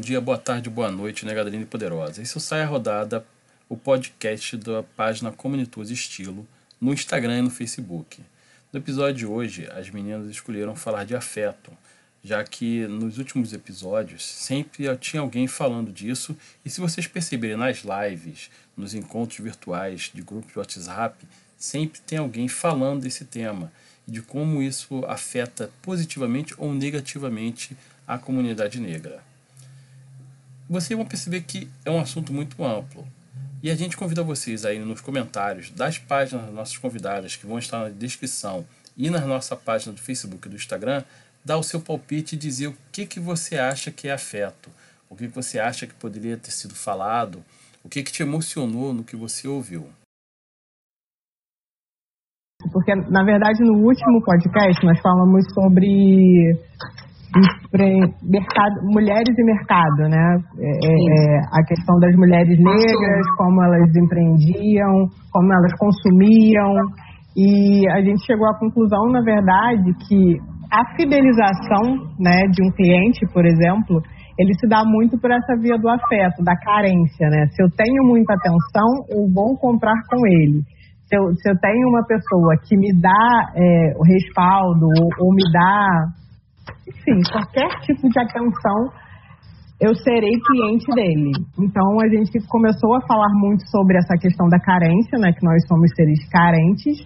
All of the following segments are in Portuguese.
dia, boa tarde, boa noite, Negadrinha Poderosa. Esse é o Saia Rodada, o podcast da página Comunitus Estilo, no Instagram e no Facebook. No episódio de hoje, as meninas escolheram falar de afeto, já que nos últimos episódios sempre tinha alguém falando disso, e se vocês perceberem nas lives, nos encontros virtuais de grupos de WhatsApp, sempre tem alguém falando desse tema de como isso afeta positivamente ou negativamente a comunidade negra. Vocês vão perceber que é um assunto muito amplo. E a gente convida vocês aí nos comentários das páginas das nossas convidadas, que vão estar na descrição, e na nossa página do Facebook e do Instagram, dar o seu palpite e dizer o que, que você acha que é afeto, o que, que você acha que poderia ter sido falado, o que, que te emocionou no que você ouviu. Porque, na verdade, no último podcast nós falamos sobre mercado, mulheres e mercado, né? É, é, é, a questão das mulheres negras, como elas empreendiam, como elas consumiam. E a gente chegou à conclusão, na verdade, que a fidelização né, de um cliente, por exemplo, ele se dá muito por essa via do afeto, da carência, né? Se eu tenho muita atenção, eu vou comprar com ele. Se eu, se eu tenho uma pessoa que me dá é, o respaldo ou, ou me dá enfim, qualquer tipo de atenção, eu serei cliente dele. Então a gente começou a falar muito sobre essa questão da carência, né? Que nós somos seres carentes.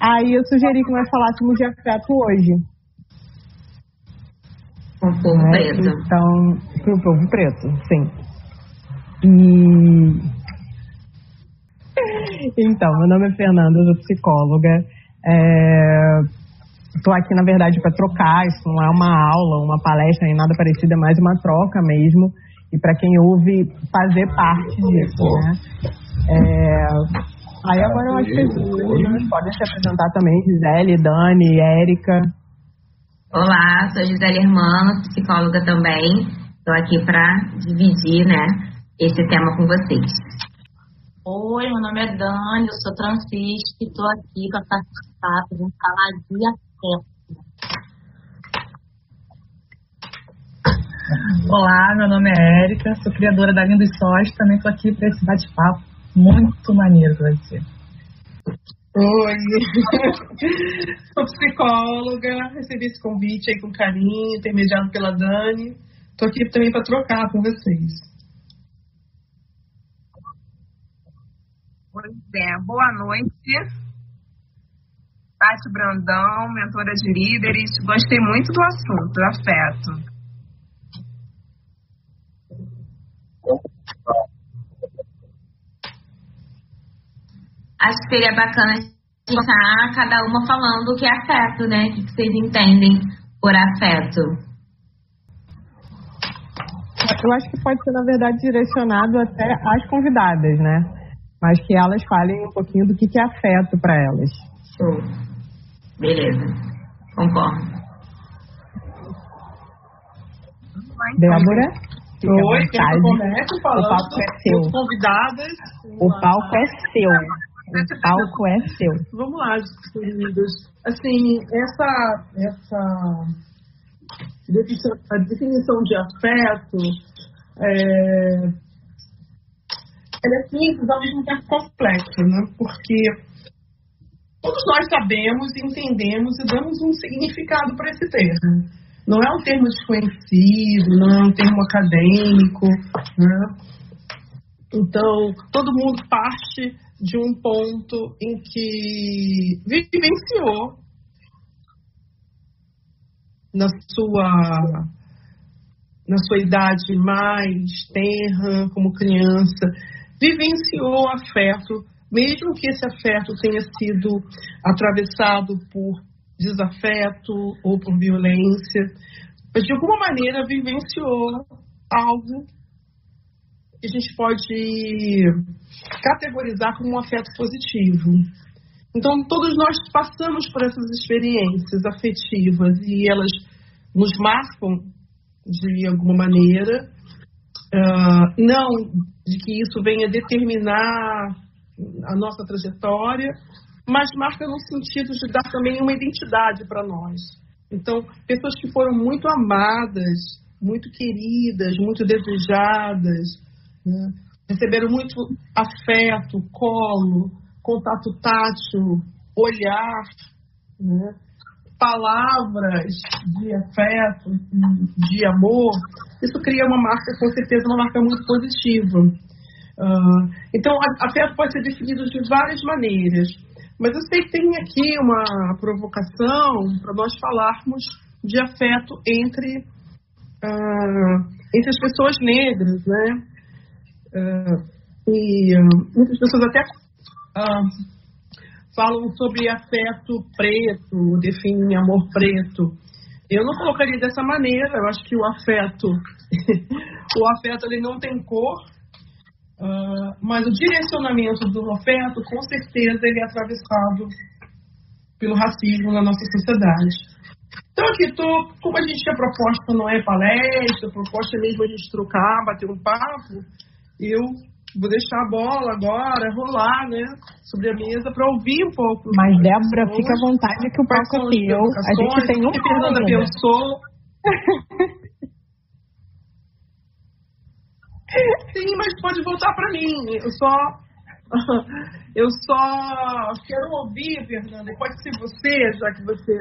Aí eu sugeri que nós falássemos de afeto hoje. O povo né? preto. Então, pro povo preto, sim. E. Então, meu nome é Fernanda, eu sou psicóloga. É Estou aqui, na verdade, para trocar. Isso não é uma aula, uma palestra, nem nada parecido, é mais uma troca mesmo. E para quem ouve, fazer parte disso, né? É... Aí agora eu acho que vocês podem se apresentar também, Gisele, Dani, Érica. Olá, sou Gisele Hermano, psicóloga também. Estou aqui para dividir né, esse tema com vocês. Oi, meu nome é Dani, eu sou transista e estou aqui para participar, para falar de Olá, meu nome é Érica, sou criadora da Lindo e Sós, também estou aqui para esse bate-papo muito maneiro que vai ser. Oi, sou psicóloga, recebi esse convite aí com carinho, intermediado pela Dani. Estou aqui também para trocar com vocês. Pois é, boa noite. Tati Brandão, mentora de líderes. Gostei muito do assunto, do afeto. Acho que seria bacana estar cada uma falando o que é afeto, né? O que vocês entendem por afeto. Eu acho que pode ser, na verdade, direcionado até às convidadas, né? Mas que elas falem um pouquinho do que é afeto para elas. Show. Beleza. Concordo. Débora? Oi, comece falando? O palco é seu. Convidadas. O palco é seu. O palco é seu. Vamos lá, queridos. Assim, essa, essa definição, a definição de afeto é, ela é simples, ao mesmo tempo complexa, né? Porque todos nós sabemos, entendemos e damos um significado para esse termo. Não é um termo desconhecido, não é um termo acadêmico. Né? Então, todo mundo parte de um ponto em que vivenciou na sua na sua idade mais tenra, como criança, vivenciou afeto mesmo que esse afeto tenha sido atravessado por desafeto ou por violência, mas de alguma maneira vivenciou algo que a gente pode categorizar como um afeto positivo. Então, todos nós passamos por essas experiências afetivas e elas nos marcam de alguma maneira. Uh, não de que isso venha determinar a nossa trajetória, mas marca no sentido de dar também uma identidade para nós. Então, pessoas que foram muito amadas muito queridas, muito desejadas, né? receberam muito afeto, colo, contato tátil, olhar, né? palavras de afeto, de amor, isso cria uma marca, com certeza, uma marca muito positiva. Uh, então, afeto pode ser definido de várias maneiras, mas eu sei que tem aqui uma provocação para nós falarmos de afeto entre, uh, entre as pessoas negras, né? Uh, e muitas pessoas até falam sobre afeto preto, definem amor preto. Eu não colocaria dessa maneira, eu acho que o afeto, o afeto ele não tem cor, uh, mas o direcionamento do afeto, com certeza, ele é atravessado pelo racismo na nossa sociedade. Então aqui, tô, como a gente a proposta não é palestra, a proposta é mesmo a gente trocar, bater um papo, eu vou deixar a bola agora rolar, né, sobre a mesa para ouvir um pouco. Mas, Débora, fica à vontade que o palco é. A gente tem um Fernanda pensou. Sim, mas pode voltar para mim. Eu só, eu só quero ouvir, Fernanda. Pode ser você, já que você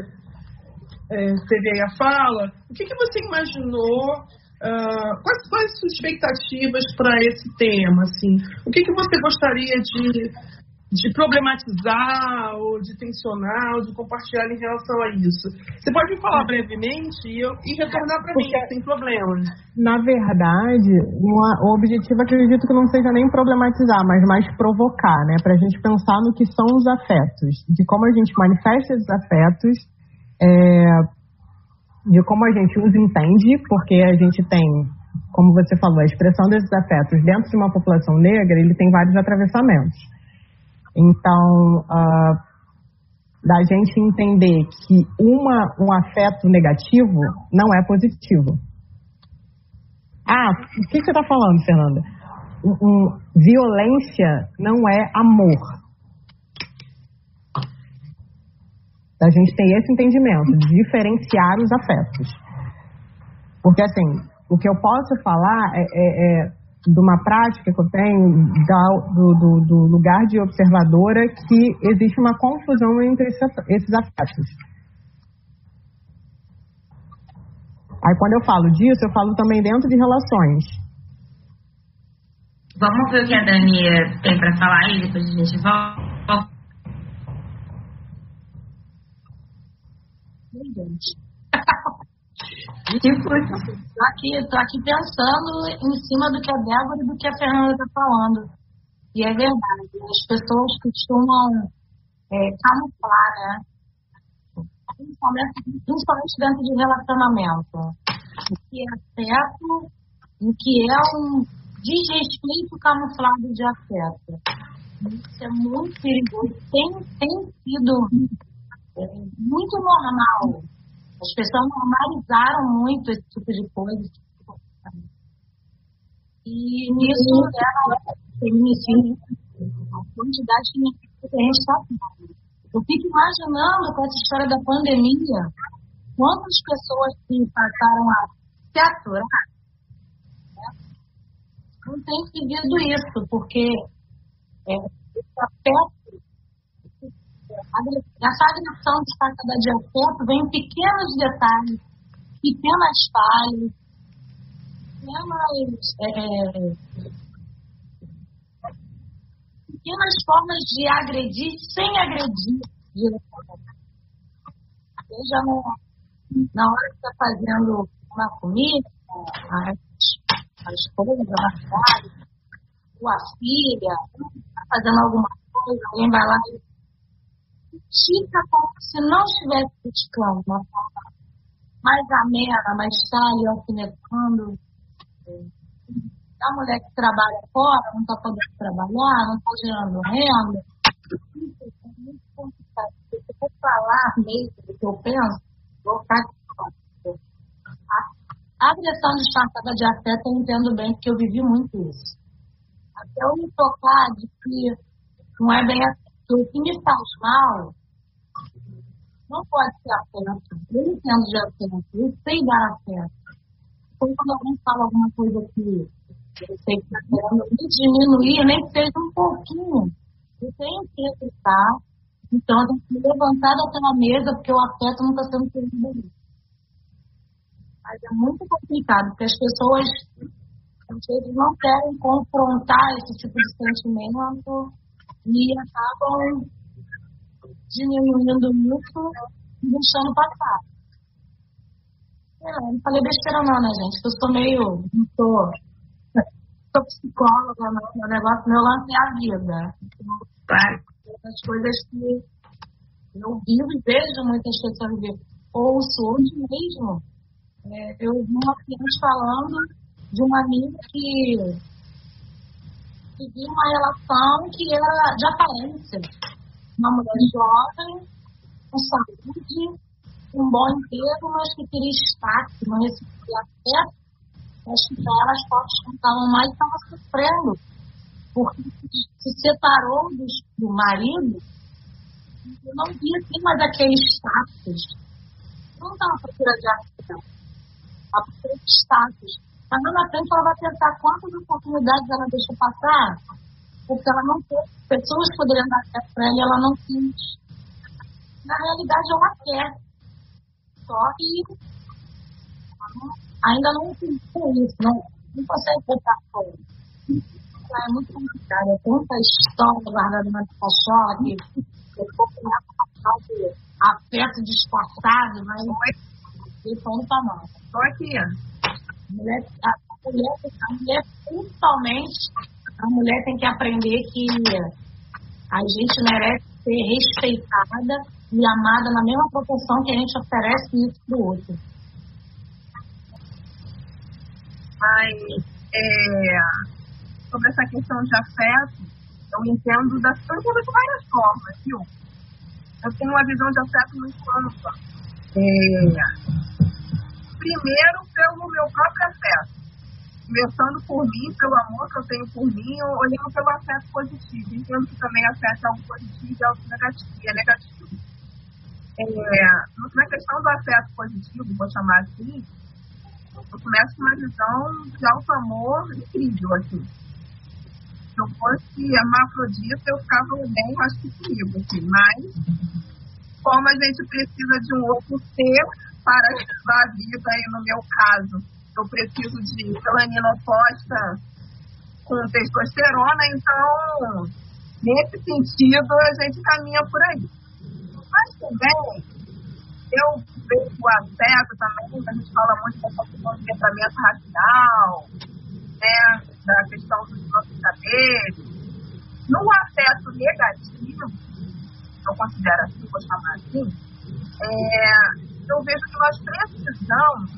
é, teve aí a fala. O que, que você imaginou Uh, quais, quais suas expectativas para esse tema? Assim? O que, que você gostaria de, de problematizar, ou de tensionar, ou de compartilhar em relação a isso? Você pode me falar brevemente e, eu, e retornar para mim, sem problema. Na verdade, uma, o objetivo acredito que não seja nem problematizar, mas mais provocar, né? Para a gente pensar no que são os afetos, de como a gente manifesta esses afetos. É, de como a gente os entende, porque a gente tem, como você falou, a expressão desses afetos dentro de uma população negra, ele tem vários atravessamentos. Então, uh, da gente entender que uma, um afeto negativo não é positivo. Ah, o que você está falando, Fernanda? Um, um, violência não é amor. A gente tem esse entendimento de diferenciar os afetos. Porque, assim, o que eu posso falar é, é, é de uma prática que eu tenho do, do, do, lugar de observadora que existe uma confusão entre esses afetos. Aí quando eu falo disso, eu falo também dentro de relações. Vamos ver o que a Dani tem para falar e depois a gente volta. gente. Tipo, tô aqui, tô aqui pensando em cima do que a Débora e do que a Fernanda está falando. E é verdade, as pessoas costumam é, camuflar, né? Principalmente, principalmente dentro de relacionamento. O que é afeto o que é um desrespeito camuflado de afeto. Isso é muito perigoso. Tem, tem sido é muito normal. As pessoas normalizaram muito esse tipo de coisa. E nisso leva feminicídio, a quantidade de que a gente está tendo. Eu fico imaginando com essa história da pandemia, quantas pessoas que passaram a se aturar né? não têm vivido isso, porque é, afeto essa agressão de afeto vem em pequenos detalhes, pequenas falhas, pequenas, é, é, pequenas formas de agredir sem agredir diretamente. Seja na hora que está fazendo uma comida, as, esposa, a filha, a filha, está fazendo alguma coisa, alguém vai lá e critica como se não estivesse criticando, uma forma mais amena, mais ali alfinetando. A mulher que trabalha fora, não está podendo trabalhar, não está gerando renda. Isso é muito complicado. Se eu falar mesmo do que eu penso, vou ficar a agressão disfarçada de afeto eu entendo bem, porque eu vivi muito isso. Até eu me tocar de que não é bem assim. O que me faz mal não pode ser afeto. Eu entendo de afeto, eu sei dar afeto. Então, quando alguém fala alguma coisa que eu sei que está querendo me diminuir, nem seja um pouquinho, eu tenho que aceitar. Então, eu tenho que levantar daquela mesa, porque o afeto não está sendo perdido. Mas é muito complicado, porque as pessoas às vezes não querem confrontar esse tipo de sentimento e acabam diminuindo isso e deixando passar. É, não falei besteira não, né, gente? Eu sou meio. Não sou, sou psicóloga, não. Meu negócio, meu lance é a vida. Então, claro, as coisas que eu vivo e vejo muitas pessoas ver. Ouço hoje mesmo. É, eu vi uma cliente falando de uma amiga que vivia uma relação que era de aparência. Uma mulher jovem, com saúde, um bom emprego, mas que queria destaque, não recebia afeto, acho que para ela as fotos mais estava sofrendo, porque se separou do, do marido e não via assim mais aquele status. Não estava procura de afeto, estava procura de status. Mas lá na frente ela vai pensar quantas oportunidades ela deixou passar, porque ela não teve pessoas que poderiam dar afeto para ela e ela não quis. Na realidade, ela quer só que ainda não entendeu isso, não, não consegue botar fora. É muito complicado, é tanta história guardada na cachola que eu vou criar de afeto disfarçado, mas ele pano para mão. Estou aqui. A mulher, a, mulher, a mulher, principalmente, a mulher tem que aprender que a gente merece ser respeitada e amada na mesma proporção que a gente oferece isso para o outro. Mas, é, sobre essa questão de afeto, eu entendo, da, eu entendo de várias formas, viu? Eu tenho uma visão de afeto muito ampla. É, primeiro, pelo meu próprio afeto. Começando por mim, pelo amor que eu tenho por mim, olhando pelo afeto positivo. Entendo que também afeto é algo positivo e algo negativo. É negativo é, na questão do afeto positivo, vou chamar assim, eu começo com uma visão de alto amor incrível, assim. Se eu fosse hermafrodita, eu ficava bem, acho que comigo, assim. Mas, como a gente precisa de um outro ser para a vida, aí no meu caso, eu preciso de melanina oposta com testosterona, então, nesse sentido, a gente caminha por aí. Mas também, eu vejo o afeto também, a gente fala muito dessa questão do pensamento racial, né, da questão dos nossos saberes. No afeto negativo, eu considero assim, vou chamar assim, é, eu vejo que nós precisamos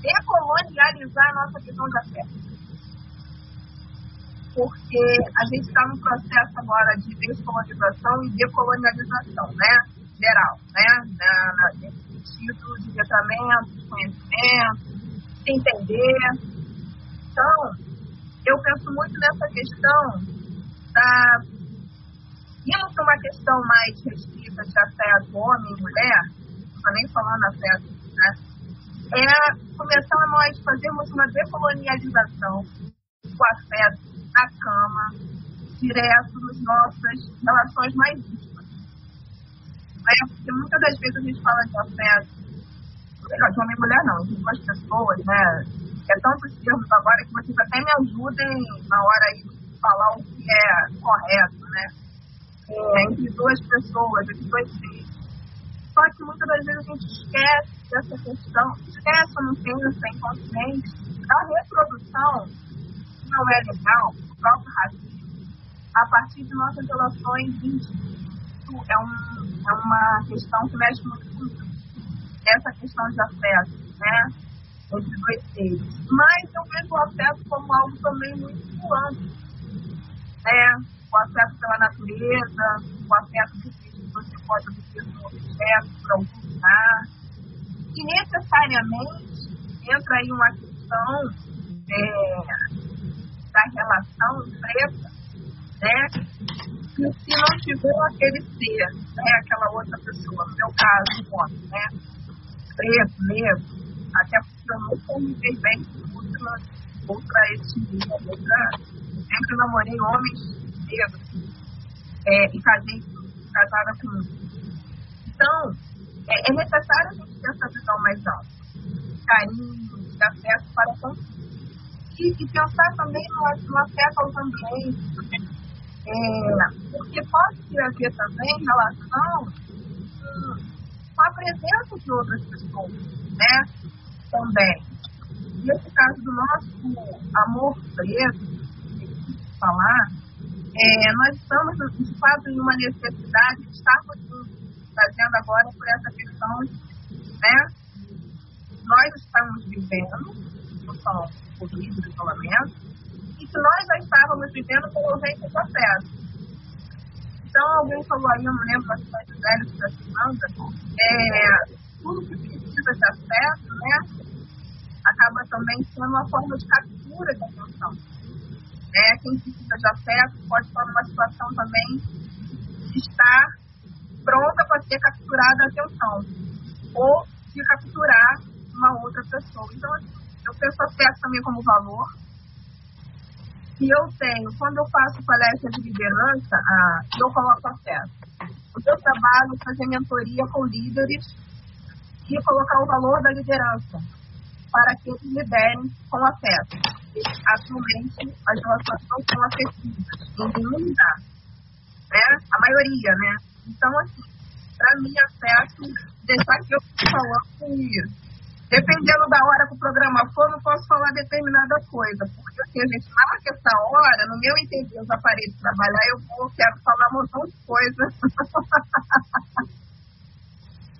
decolonializar a nossa visão de afeto porque a gente está num processo agora de descolonização e decolonialização, né? Geral, né? Na, na, nesse sentido de letramento, de conhecimento, de entender. Então, eu penso muito nessa questão da indo para uma questão mais restrita de afeto homem e mulher, estou nem falando afeto, né? É começar a nós fazermos uma decolonialização do afeto na cama, direto nas nossas relações mais íntimas. Né? Porque muitas das vezes a gente fala de afeto, melhor de homem e mulher não, de duas pessoas, né? É tantos termos agora que vocês até me ajudem na hora aí de falar o que é correto, né? É, entre duas pessoas, entre dois seres. Só que muitas das vezes a gente esquece dessa questão, esquece não pensa inconsciente da reprodução não é legal, o próprio racismo, a partir de nossas relações íntimas. É, um, é uma questão que mexe muito com essa questão de afeto, né? Entre dois seres. Mas eu vejo o afeto como algo também muito amplo. Né? O afeto pela natureza, o afeto de que pode obter um objeto por algum lugar. E necessariamente entra aí uma questão é, da relação preta, né? E se não tiver aquele ser, né? aquela outra pessoa, no meu caso, um homem, né? Preto, negro, até que eu me dei bem com outra, outra etnia, outra. Sempre namorei homens negros é, e casei casada com. Então, é, é necessário a gente ter essa visão mais alta. Carinho, de afeto para com e, e pensar também no, no afeto aos ambientes. É, porque pode haver também relação com a presença de outras pessoas, né? Também. Nesse caso do nosso amor preto, falar, é, nós estamos, de fato, em uma necessidade de estarmos fazendo agora por essa questão, né? Nós estamos vivendo, não só Covid, do isolamento, e que nós já estávamos vivendo com o vento do processo. Então, alguém falou aí, eu não lembro bastante velho da Fernanda, é, tudo que precisa de acesso, né, acaba também sendo uma forma de captura de atenção. É, quem precisa de acesso pode estar numa situação também de estar pronta para ser capturada a atenção, ou de capturar uma outra pessoa. Então, assim, eu penso acesso também como valor, que eu tenho, quando eu faço palestra de liderança, ah, eu coloco acesso. O meu trabalho é fazer mentoria com líderes e colocar o valor da liderança para que eles liderem com acesso. Atualmente, as relações não são afetivas em nenhum lugar. Né? A maioria, né? Então, assim, para mim, acesso, deixar que eu falando isso dependendo da hora que o programa for, não posso falar determinada coisa, porque assim, a gente marca essa hora, no meu entender, os aparelhos trabalhar, eu vou, quero falar um montão de coisas.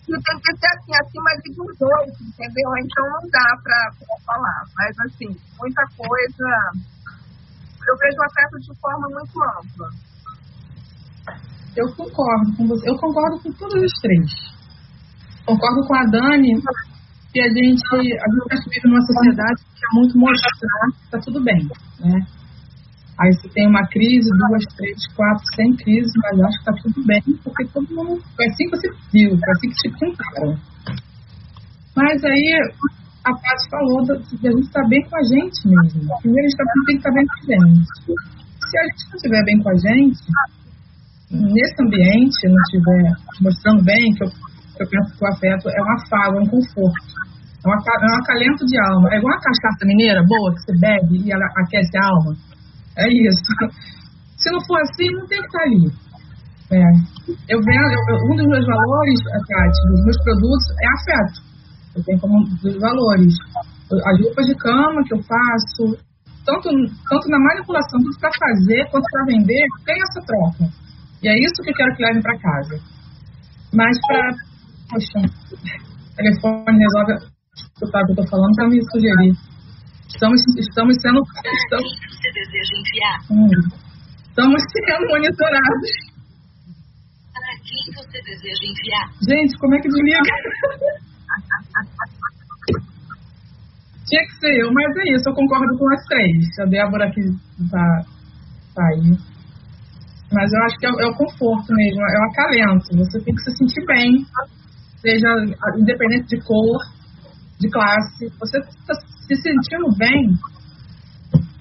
e tem que ser assim, acima de 18, entendeu? Então não dá para falar. Mas assim, muita coisa. Eu vejo o afeto de forma muito ampla. Eu concordo com você. Eu concordo com todos os três. Concordo com a Dani que a gente, a gente vive numa sociedade que é muito mostrar que está tudo bem, né? Aí você tem uma crise, duas, três, quatro, sem crise, mas acho que está tudo bem, porque todo mundo. Foi assim que você viu, foi assim que te contaram. Mas aí a Paty falou de a gente estar tá bem com a gente mesmo. Primeiro a gente tá, tem que estar tá bem com a gente. Se a gente não estiver bem com a gente, nesse ambiente, não estiver mostrando bem, que eu, eu penso que o afeto é um afago, é um conforto. É, uma, é um acalento de alma. É igual a cachaça mineira boa que você bebe e ela aquece a alma. É isso. Se não for assim, não tem que estar ali. É. Eu vendo, eu, um dos meus valores, Tati, dos meus produtos é afeto. Eu tenho como um dos valores. As roupas de cama que eu faço, tanto, tanto na manipulação, tudo para fazer quanto para vender, tem essa troca. E é isso que eu quero que levem para casa. Mas para. Poxa, o telefone resolve escutar o que eu estou falando para me sugerir. Estamos, estamos sendo. Estamos, você deseja enviar? Hum, estamos sendo monitorados. Para quem você deseja enviar? Gente, como é que desliga? Tinha que ser eu, mas é isso, eu concordo com as três. A Débora aqui tá, tá aí. Mas eu acho que é, é o conforto mesmo, é o acalento. Você tem que se sentir bem, seja independente de cor, de classe, você está se sentindo bem,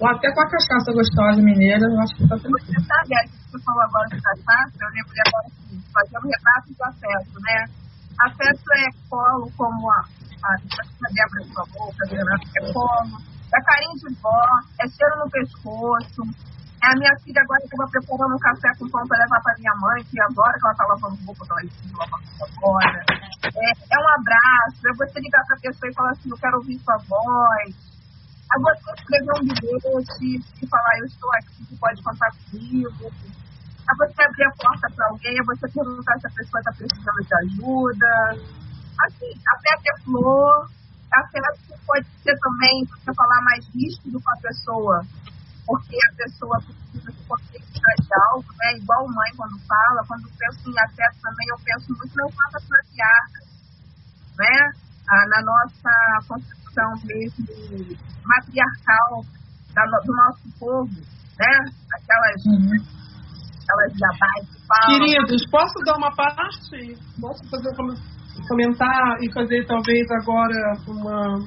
ou até com a cachaça gostosa mineira, eu acho que está tranquilo. Você sabe, a você falou agora de cachaça, eu lembrei agora assim, fazer um retrato do afeto, né? Afeto é colo, como a, a, a Débora falou, a Fernanda, é colo, é carinho de vó, é cheiro no pescoço, a minha filha agora estava preparando um café com pão para levar para minha mãe, que agora que ela está lavando roupa, ela está lavando agora. É, é um abraço, é você ligar para a pessoa e falar assim, eu quero ouvir sua voz. É você escrever um bilhete e falar, eu estou aqui, você pode contar comigo. É você abrir a porta para alguém, é você perguntar se a pessoa está precisando de ajuda. Assim, até ter flor. Até pode ser também você falar mais ríspido com a pessoa porque a pessoa precisa se conscientizar de algo, né? Igual mãe quando fala, quando penso em afeto também, eu penso muito nas nossas matriarcas, né? Ah, na nossa construção mesmo matriarcal da, do nosso povo, né? Aquelas, uhum. aquelas jabás que falam. Queridos, posso dar uma parte? Posso fazer um comentar e fazer talvez agora uma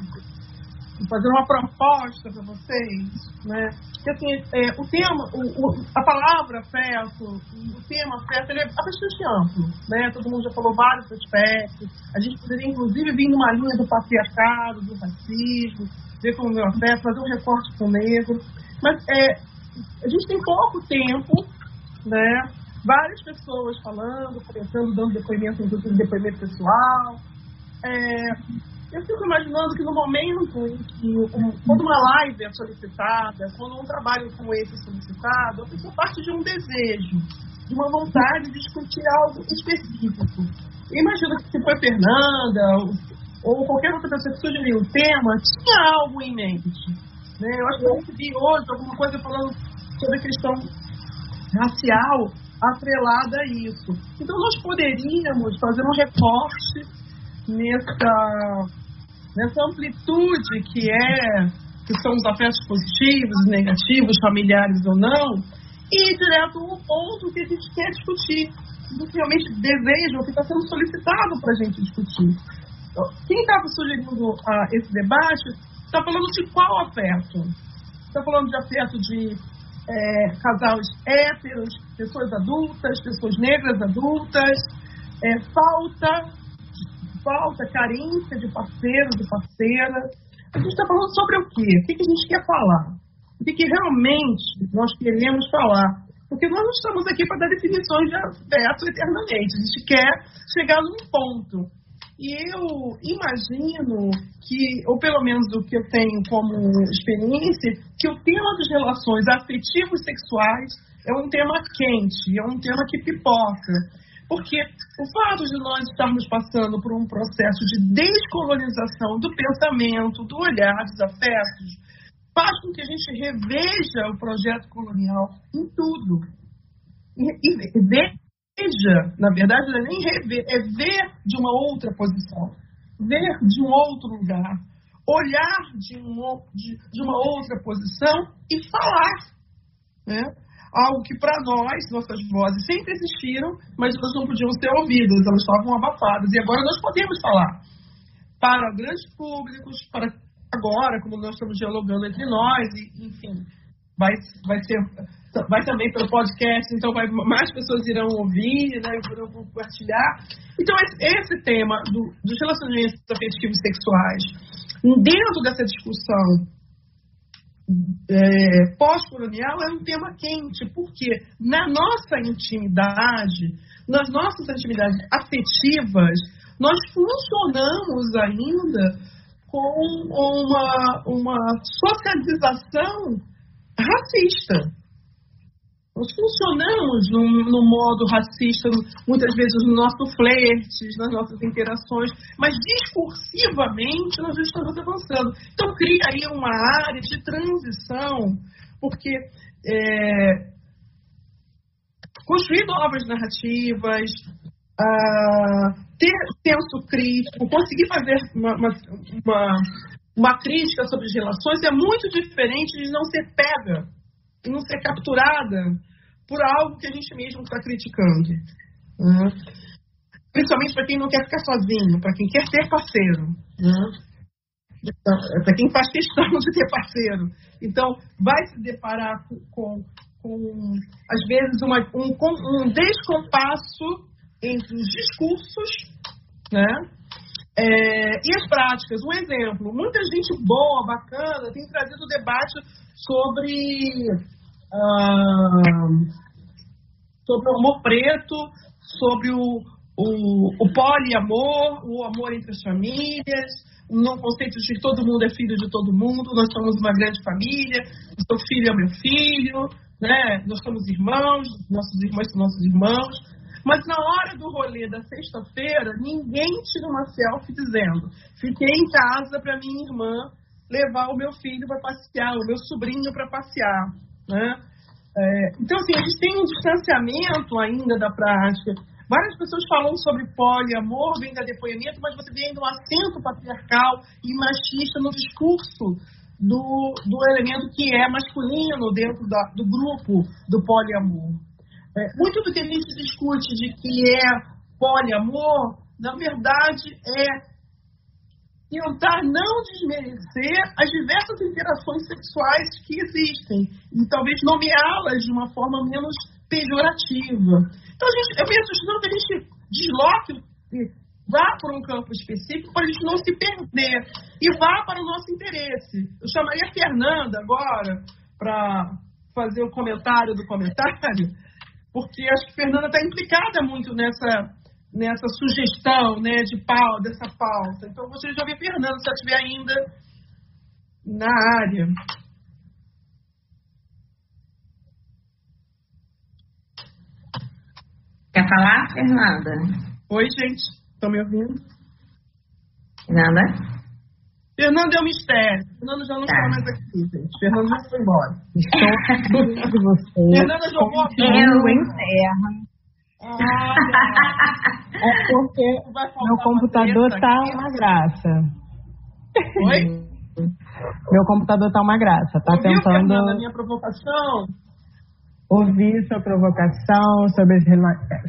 fazer uma proposta para vocês, né? Que assim, é, o tema, o, o, a palavra afeto, o tema afeto, ele é bastante amplo, né? Todo mundo já falou vários aspectos. A gente poderia, inclusive, vir numa linha do patriarcado, do racismo, ver como o meu afeto, fazer um recorte com o negro. Mas é, a gente tem pouco tempo, né? Várias pessoas falando, comentando, dando depoimento, inclusive depoimento pessoal. É, eu fico imaginando que no momento em que, quando uma live é solicitada, quando um trabalho como esse é solicitado, a pessoa parte de um desejo, de uma vontade de discutir algo específico. Eu imagino que se foi Fernanda ou, ou qualquer outra pessoa que sugeriu o tema, tinha algo em mente. Né? Eu acho que eu recebi hoje alguma coisa falando sobre a questão racial atrelada a isso. Então, nós poderíamos fazer um recorte nessa, nessa amplitude que é que são os afetos positivos negativos, familiares ou não, e ir direto ao ponto que a gente quer discutir, do que realmente deseja, o que está sendo solicitado para a gente discutir. Quem estava sugerindo uh, esse debate está falando de qual afeto? Está falando de afeto de é, casais héteros, pessoas adultas, pessoas negras adultas, é, falta falta, carência de parceiro, de parceira. A gente está falando sobre o quê? O que, que a gente quer falar? O que, que realmente nós queremos falar? Porque nós não estamos aqui para dar definições de afeto eternamente. A gente quer chegar num ponto. E eu imagino que, ou pelo menos o que eu tenho como experiência, que o tema das relações afetivos sexuais é um tema quente, é um tema que pipoca. Porque o fato de nós estarmos passando por um processo de descolonização do pensamento, do olhar, dos afetos, faz com que a gente reveja o projeto colonial em tudo. E, veja, na verdade, não é nem rever, é ver de uma outra posição, ver de um outro lugar, olhar de, um, de, de uma outra posição e falar. Né? Algo que para nós, nossas vozes sempre existiram, mas elas não podiam ser ouvidas, elas estavam abafadas. E agora nós podemos falar para grandes públicos, para agora, como nós estamos dialogando entre nós, e, enfim, vai, vai ser vai também pelo podcast, então vai, mais pessoas irão ouvir, né, irão compartilhar. Então, esse, tema do, dos relacionamentos afetivos sexuais, dentro dessa discussão é, pós-colonial é um tema quente, porque na nossa intimidade, nas nossas intimidades afetivas, nós funcionamos ainda com uma, uma socialização racista. Nós funcionamos no, modo racista, muitas vezes no nosso flerte, nas nossas interações, mas discursivamente nós estamos avançando. Então, cria aí uma área de transição, porque é, construir novas narrativas, uh, ter senso crítico, conseguir fazer uma, uma, uma, uma crítica sobre as relações é muito diferente de não ser pega não ser capturada por algo que a gente mesmo está criticando. Né? Principalmente para quem não quer ficar sozinho, para quem quer ter parceiro. Né? Então, para quem faz questão de ter parceiro. Então, vai se deparar com, com, com às vezes, uma, um, um descompasso entre os discursos né? É, e as práticas. Um exemplo: muita gente boa, bacana, tem trazido debate sobre sobre o amor preto, sobre o, o, o poliamor, o amor entre as famílias, no conceito de que todo mundo é filho de todo mundo, nós somos uma grande família, o seu filho é meu filho, né? nós somos irmãos, nossos irmãos são nossos irmãos. Mas na hora do rolê da sexta-feira, ninguém tira uma selfie dizendo: fiquei em casa para minha irmã levar o meu filho para passear, o meu sobrinho para passear. Né? É, então, assim, a gente tem um distanciamento ainda da prática. Várias pessoas falam sobre poliamor, vem da depoimento, mas você vê ainda um acento patriarcal e machista no discurso do, do elemento que é masculino dentro da, do grupo do poliamor. É, muito do que a gente discute de que é poliamor, na verdade, é tentar não desmerecer as diversas interações sexuais que existem e talvez nomeá-las de uma forma menos pejorativa. Então, gente, eu penso que a gente desloque, vá para um campo específico para a gente não se perder e vá para o nosso interesse. Eu chamaria a Fernanda agora para fazer o comentário do comentário, porque acho que a Fernanda está implicada muito nessa nessa sugestão né, de pau, dessa pauta. Então, você já vê Fernando, se ela estiver ainda na área. Quer falar, Fernanda? Oi, gente. Estão me ouvindo? Fernanda? Fernando é um mistério. Fernando já não tá. está mais aqui, gente. Fernando já foi embora. Estou de você. Fernanda jogou a bola em terra. É porque meu computador tá uma graça. Oi? Meu computador tá uma graça. Tá Ouviu, tentando. Fernanda, minha provocação? Ouvir sua provocação sobre,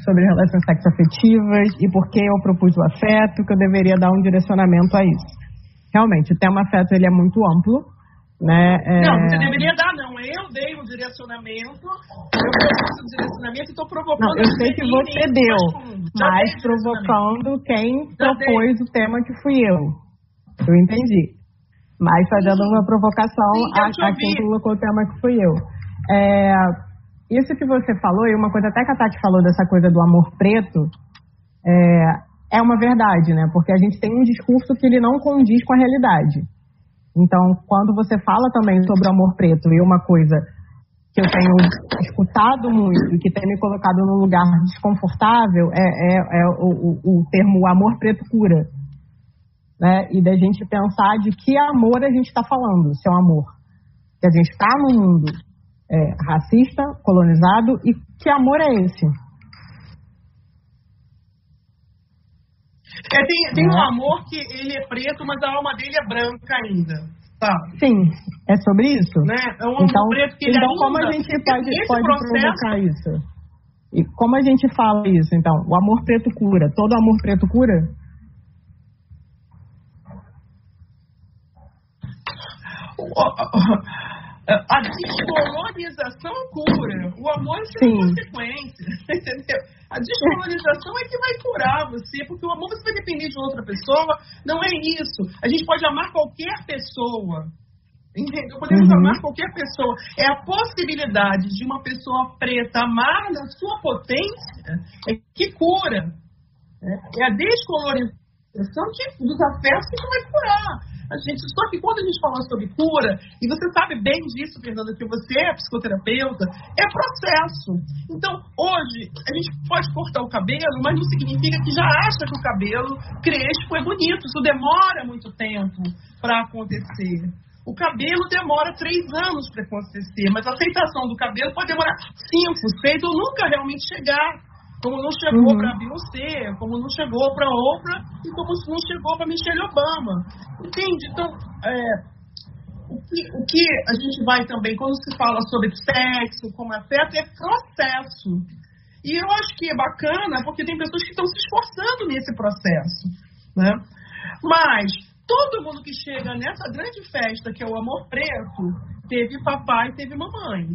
sobre relações sexoafetivas e por que eu propus o afeto, que eu deveria dar um direcionamento a isso. Realmente, o tema afeto ele é muito amplo né? É... Não, você deveria dar, não. Eu dei um direcionamento, eu propus um direcionamento e estou provocando. Não, eu sei que você deu, mas provocando quem Já propôs dei. o tema que fui eu. Eu entendi. Mas fazendo uma provocação Sim, a, a quem colocou o tema que fui eu. É, isso que você falou, e uma coisa até que a Tati falou dessa coisa do amor preto, é, é uma verdade, né? Porque a gente tem um discurso que ele não condiz com a realidade. Então, quando você fala também sobre o amor preto, e uma coisa que eu tenho escutado muito e que tem me colocado num lugar desconfortável é, é, é o, o, o, termo amor preto cura. Né? E da gente pensar de que amor a gente está falando, se é amor. Que a gente está num mundo é, racista, colonizado, e que amor é esse? É, tem, tem um né? amor que ele é preto, mas a alma dele é branca ainda. Tá. Sim, é sobre isso. Né? É um amor então, preto que então ele como a gente pode, pode processo... provocar isso? E como a gente fala isso, então? O amor preto cura. Todo amor preto cura? A descolonização cura. O amor é consequência. Entendeu? A descolonização é que vai curar você, porque o amor você vai depender de outra pessoa. Não é isso. A gente pode amar qualquer pessoa. Entendeu? Podemos uhum. amar qualquer pessoa. É a possibilidade de uma pessoa preta amar na sua potência é que cura. É a descolonização que, dos afetos que vai curar. A gente, só que quando a gente fala sobre cura, e você sabe bem disso, Fernanda, que você é psicoterapeuta, é processo. Então, hoje, a gente pode cortar o cabelo, mas não significa que já acha que o cabelo crespo é bonito. Isso demora muito tempo para acontecer. O cabelo demora três anos para acontecer, mas a aceitação do cabelo pode demorar cinco, seis ou nunca realmente chegar como não chegou uhum. para Beyoncé, como não chegou para Oprah e como não chegou para Michelle Obama. Entende? Então, é, o, que, o que a gente vai também, quando se fala sobre sexo, como afeto, é processo. E eu acho que é bacana porque tem pessoas que estão se esforçando nesse processo. Né? Mas todo mundo que chega nessa grande festa, que é o amor preto, teve papai e teve mamãe.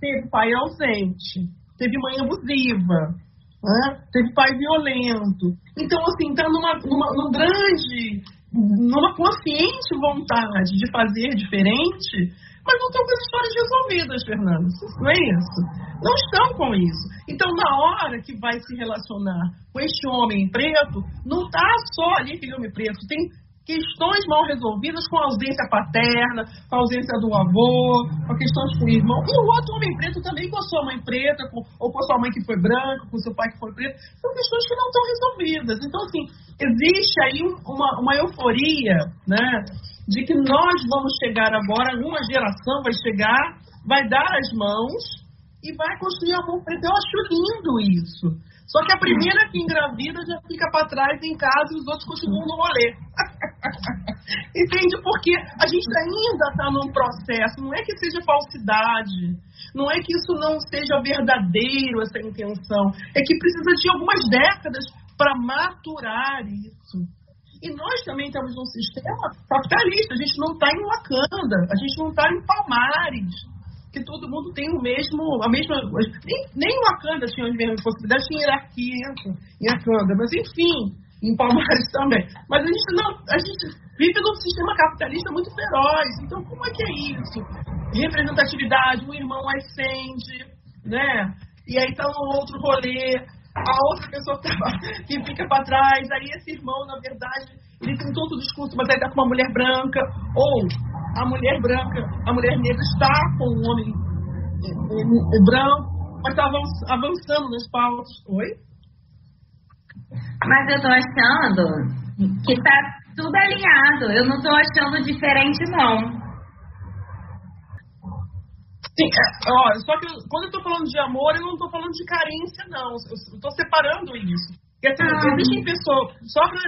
Teve pai ausente teve mãe abusiva, né? teve pai violento. Então, assim, está numa, numa, num grande, numa consciente vontade de fazer diferente, mas não estão com as histórias resolvidas, Fernando. Não é isso? Não estão com isso. Então, na hora que vai se relacionar com este homem preto, não está só ali aquele homem preto, tem questões mal resolvidas com a ausência paterna, com a ausência do avô, com questões com o irmão. E o outro homem preto também com a sua mãe preta, com, ou com a sua mãe que foi branca, com o seu pai que foi preto. São questões que não estão resolvidas. Então, assim, existe aí uma, uma euforia, né? De que nós vamos chegar agora, uma geração vai chegar, vai dar as mãos e vai construir amor preto. Eu acho lindo isso. Só que a primeira que engravida já fica para trás em casa e os outros continuam no rolê. Entende? Porque a gente ainda está num processo, não é que seja falsidade, não é que isso não seja verdadeiro, essa intenção, é que precisa de algumas décadas para maturar isso. E nós também estamos num sistema capitalista. A gente não está em Wakanda, a gente não está em Palmares, que todo mundo tem o mesmo, a mesma. Nem, nem em Wakanda tinha a mesma possibilidade, tinha hierarquia em Wakanda, mas enfim, em Palmares também. Mas a gente não. A gente vive num sistema capitalista muito feroz. Então, como é que é isso? Representatividade, um irmão ascende, né? E aí tá no outro rolê a outra pessoa tá, que fica para trás, aí esse irmão, na verdade, ele tem todo o discurso, mas aí tá com uma mulher branca, ou a mulher branca, a mulher negra está com um homem eh, eh, branco, mas está avançando nos pautas. Oi? Mas eu tô achando que tá tudo alinhado. Eu não tô achando diferente, não. Sim, é, ó, só que quando eu tô falando de amor, eu não tô falando de carência, não. Eu tô separando isso. Porque assim, ah. existem pessoas, só pra,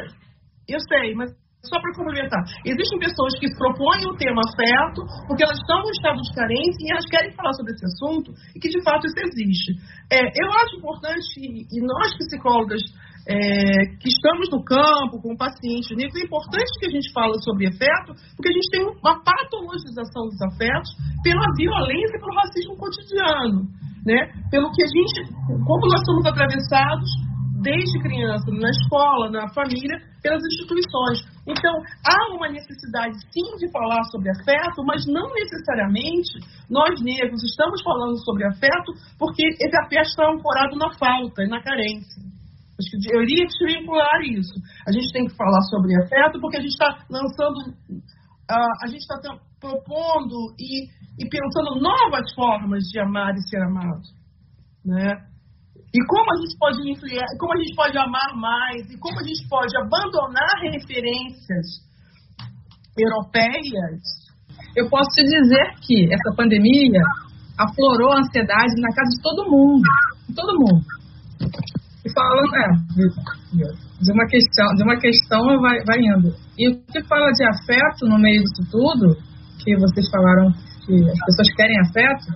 eu sei, mas só para complementar, existem pessoas que propõem o tema afeto porque elas estão em estado de carência e elas querem falar sobre esse assunto e que de fato isso existe. É, eu acho importante, e nós psicólogas é, que estamos no campo com pacientes é importante que a gente fale sobre afeto, porque a gente tem uma patologização dos afetos pela violência e pelo racismo cotidiano, né? Pelo que a gente, como nós somos atravessados desde criança, na escola, na família, pelas instituições. Então, há uma necessidade, sim, de falar sobre afeto, mas não necessariamente nós negros estamos falando sobre afeto porque esse afeto está ancorado na falta e na carência. Acho que eu iria desvincular isso. A gente tem que falar sobre afeto porque a gente está lançando, uh, a gente está propondo e, e pensando novas formas de amar e ser amado. Né? E como a gente pode influir, como a gente pode amar mais, e como a gente pode abandonar referências europeias. Eu posso te dizer que essa pandemia aflorou a ansiedade na casa de todo mundo. De todo mundo falando é, de uma questão, de uma questão vai, vai indo. E o que fala de afeto no meio disso tudo, que vocês falaram que as pessoas querem afeto,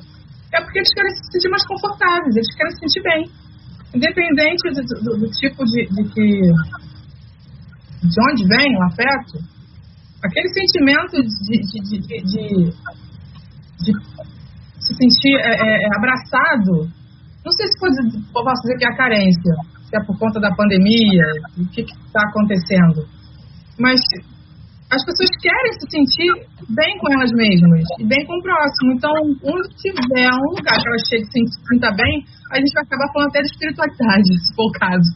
é porque eles querem se sentir mais confortáveis, eles querem se sentir bem. Independente do, do, do tipo de, de que de onde vem o afeto, aquele sentimento de, de, de, de, se sentir é, é, abraçado não sei se pode, posso dizer que é a carência, se é por conta da pandemia, o que está acontecendo. Mas as pessoas querem se sentir bem com elas mesmas e bem com o próximo. Então, onde tiver um lugar que elas se sinta bem, a gente vai acabar falando até de espiritualidade, se for o caso.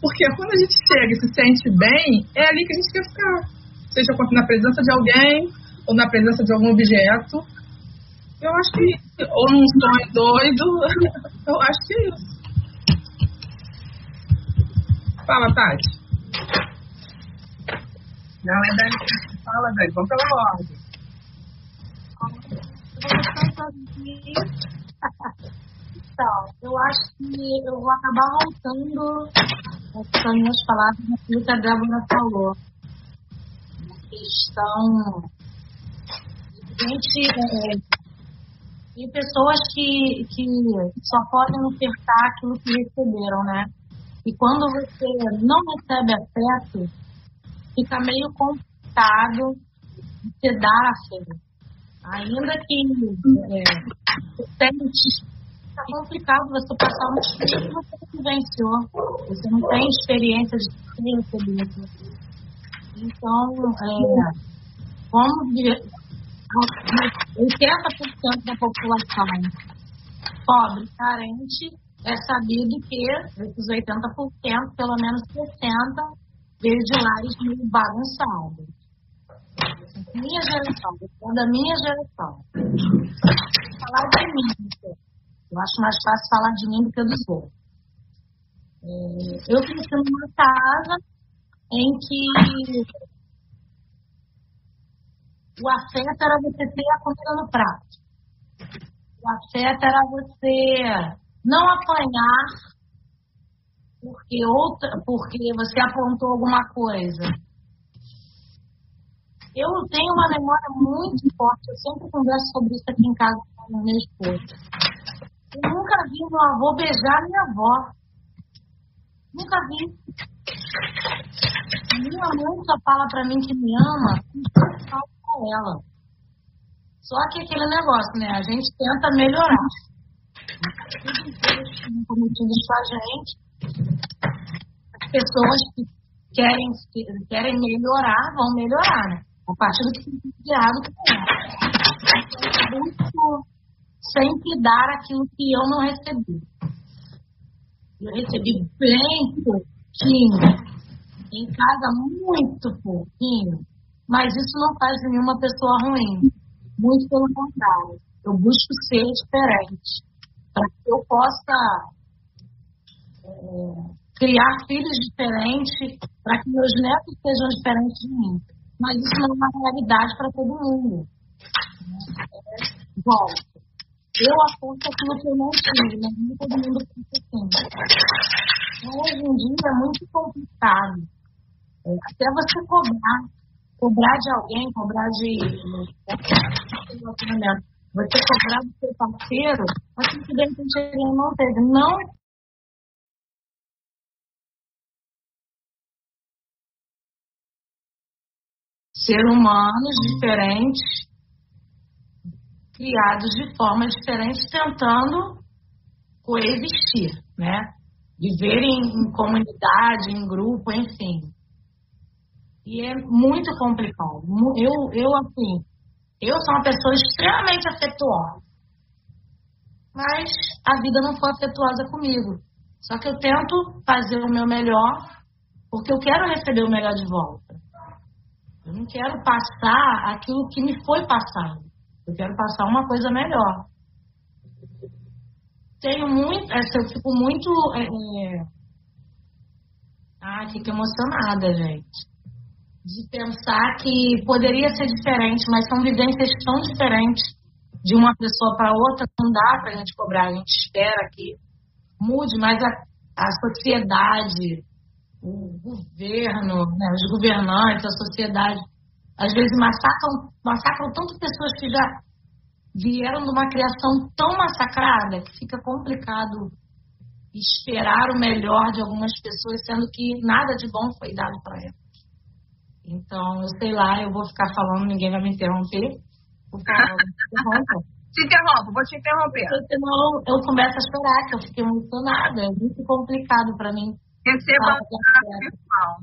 Porque quando a gente chega e se sente bem, é ali que a gente quer ficar. Seja na presença de alguém ou na presença de algum objeto eu acho que. Ou num sonho doido. Eu acho que é isso. Fala, Tati. Não, é Dani que fala, Dani. Vamos pela ordem. Então, eu acho que eu vou acabar voltando as minhas palavras naquilo que a Débora falou. Na questão gente é, e pessoas que, que só podem ofertar aquilo que receberam, né? E quando você não recebe afeto, fica meio complicado você dar afeto. Ainda que é, tente, fica complicado você passar um espírito que você não vivenciou. Você não tem experiência de receber isso. Então, é, como 80% da população pobre, carente, é sabido que esses 80%, pelo menos 60%, veio de lares meio bagunçados. Minha geração, da minha geração. Falar de mim, eu acho mais fácil falar de mim do que dos outros. É, eu cresci numa casa em que o afeto era você ter a comida no prato. O afeto era você não apanhar porque, outra, porque você aprontou alguma coisa. Eu tenho uma memória muito forte, eu sempre converso sobre isso aqui em casa com a minha esposa. Eu nunca vi meu avô beijar minha avó. Nunca vi. Minha mãe só fala pra mim que me ama e falo pra ela. Só que aquele negócio, né? A gente tenta melhorar. Cometidos com a gente. As pessoas que querem, querem melhorar, vão melhorar, né? A partir do que errado com ela. Eu busco sempre dar aquilo que eu não recebi. Eu recebi bem pouquinho. Em casa, muito pouquinho. Mas isso não faz de mim uma pessoa ruim. Muito pelo contrário. Eu busco ser diferente. Para que eu possa é, criar filhos diferentes, para que meus netos sejam diferentes de mim. Mas isso não é uma realidade para todo mundo. É, volto eu aposto aquilo que eu não tive, mas nem todo mundo pensa assim. Hoje em dia é muito complicado. É, até você cobrar, cobrar de alguém, cobrar de você cobrar do seu parceiro, que de ele não teve. Não ser humanos diferentes criados de forma diferente, tentando coexistir, né? Viver em comunidade, em grupo, enfim. E é muito complicado. Eu, eu, assim, eu sou uma pessoa extremamente afetuosa. Mas a vida não foi afetuosa comigo. Só que eu tento fazer o meu melhor, porque eu quero receber o melhor de volta. Eu não quero passar aquilo que me foi passado. Eu quero passar uma coisa melhor. Tenho muito, é, eu fico muito. É, é... Ah, fico emocionada, gente. De pensar que poderia ser diferente, mas são vivências tão diferentes de uma pessoa para outra, não dá para a gente cobrar. A gente espera que mude, mas a, a sociedade, o governo, né, os governantes, a sociedade às vezes massacram, massacram tanto pessoas que já vieram de uma criação tão massacrada que fica complicado esperar o melhor de algumas pessoas, sendo que nada de bom foi dado para elas. Então, eu sei lá, eu vou ficar falando, ninguém vai me interromper. Por favor, Te interrompo, vou te interromper. Senão eu começo a chorar, que eu fiquei emocionada. É muito complicado para mim. Receba o pessoal.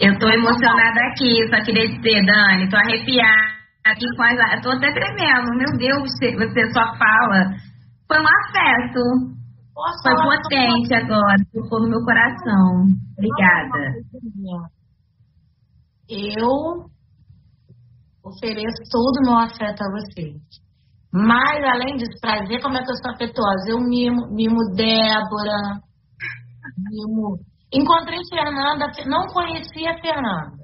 Eu tô emocionada aqui, só queria dizer, Dani, tô arrepiada aqui com as. Eu tô até tremendo, meu Deus, você só fala. Foi um afeto. Posso Foi potente agora, ficou no meu coração. Obrigada. Eu ofereço todo o meu afeto a vocês. Mas, além disso, pra ver como é que eu sou afetuosa, eu mimo, mimo Débora, mimo Encontrei Fernanda, não conhecia Fernanda.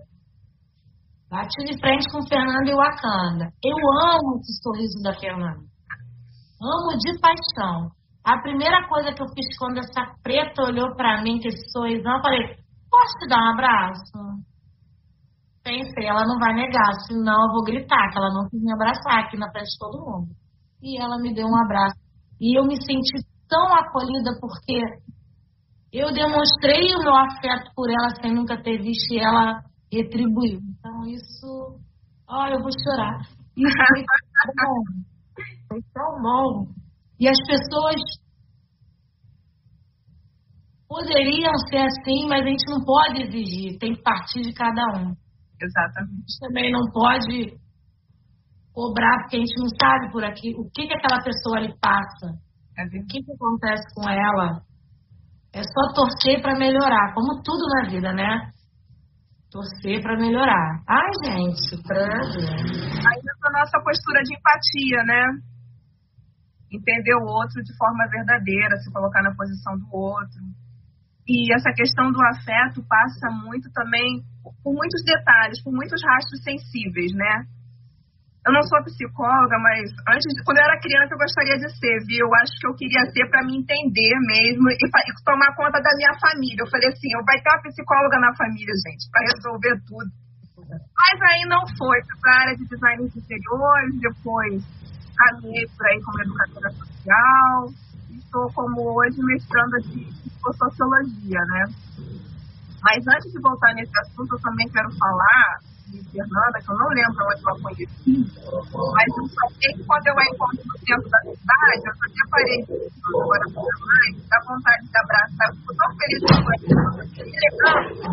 Bati de frente com Fernanda e Wakanda. Eu amo esse sorriso da Fernanda. Amo de paixão. A primeira coisa que eu fiz quando essa preta olhou para mim com esse sorrisão, eu falei: Posso te dar um abraço? Pensei, ela não vai negar, senão eu vou gritar, que ela não quis me abraçar aqui na frente de todo mundo. E ela me deu um abraço. E eu me senti tão acolhida porque eu demonstrei o meu afeto por ela sem nunca ter visto e ela retribuiu. Então, isso. Ó, oh, eu vou chorar. Isso foi tão bom. Foi tão bom. E as pessoas poderiam ser assim, mas a gente não pode exigir, tem que partir de cada um. Exatamente. A gente também não pode cobrar, porque a gente não sabe por aqui o que, que aquela pessoa lhe passa. É o que, que acontece com ela. É só torcer para melhorar, como tudo na vida, né? Torcer para melhorar. Ai, gente, credo. Aí a nossa postura de empatia, né? Entender o outro de forma verdadeira, se colocar na posição do outro. E essa questão do afeto passa muito também por muitos detalhes, por muitos rastros sensíveis, né? Eu não sou psicóloga, mas antes, de, quando eu era criança, eu gostaria de ser, viu? Eu acho que eu queria ser para me entender mesmo e, e, tomar conta da minha família. Eu falei assim, eu vai ter uma psicóloga na família, gente, para resolver tudo. Mas aí não foi. Fui para a área de design de interiores, depois caminhei por aí como educadora social. Estou como hoje mestrando de sociologia, né? Mas antes de voltar nesse assunto, eu também quero falar de Fernanda, que eu não lembro onde eu a conheci, mas eu só sei que quando eu a encontro no centro da cidade, eu até parei agora para mais, dá vontade de abraçar, eu fico tão feliz de conhecer, que elegante,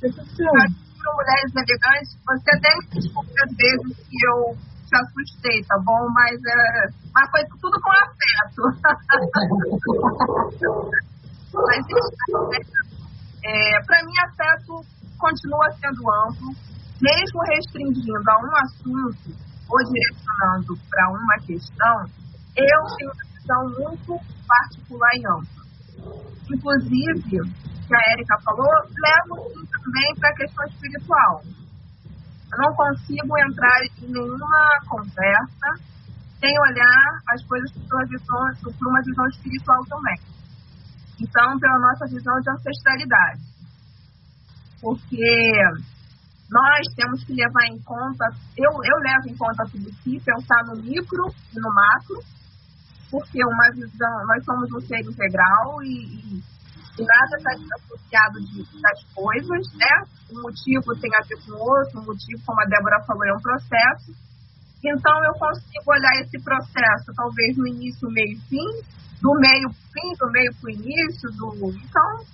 pessoa. Para mulheres elegantes, você até me desculpe às vezes que eu te assustei, tá bom? Mas, é, mas foi tudo com afeto. mas isso é, para mim, afeto continua sendo amplo, mesmo restringindo a um assunto ou direcionando para uma questão, eu tenho uma visão muito particular e ampla. Inclusive, que a Érica falou, levo também para a questão espiritual. Eu não consigo entrar em nenhuma conversa sem olhar as coisas por uma visão, por uma visão espiritual também. Então, pela nossa visão de ancestralidade. Porque nós temos que levar em conta, eu, eu levo em conta tudo isso, pensar no micro e no macro, porque uma visão, nós somos um ser integral e, e, e nada está desassociado de, das coisas, né? Um motivo tem a ver com o outro, um motivo, como a Débora falou, é um processo. Então, eu consigo olhar esse processo, talvez no início, meio e fim, do meio fim, do meio para o início, do. Então,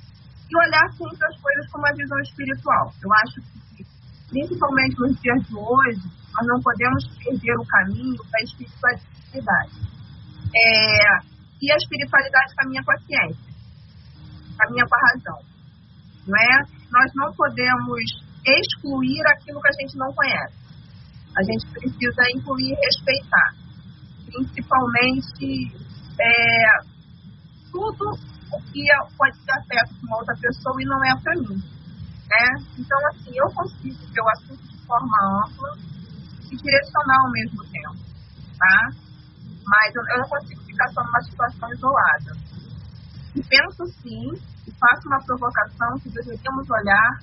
e olhar sempre as coisas com uma visão espiritual. Eu acho que, principalmente nos dias de hoje, nós não podemos perder o caminho da espiritualidade. É, e a espiritualidade caminha com a ciência, caminha com a razão. Não é? Nós não podemos excluir aquilo que a gente não conhece. A gente precisa incluir e respeitar. Principalmente é, tudo o que pode ser afeto de uma outra pessoa e não é para mim. Né? Então, assim, eu consigo ver o assunto de forma ampla e direcional ao mesmo tempo. Tá? Mas eu, eu não consigo ficar só numa situação isolada. E penso sim, e faço uma provocação que deveríamos olhar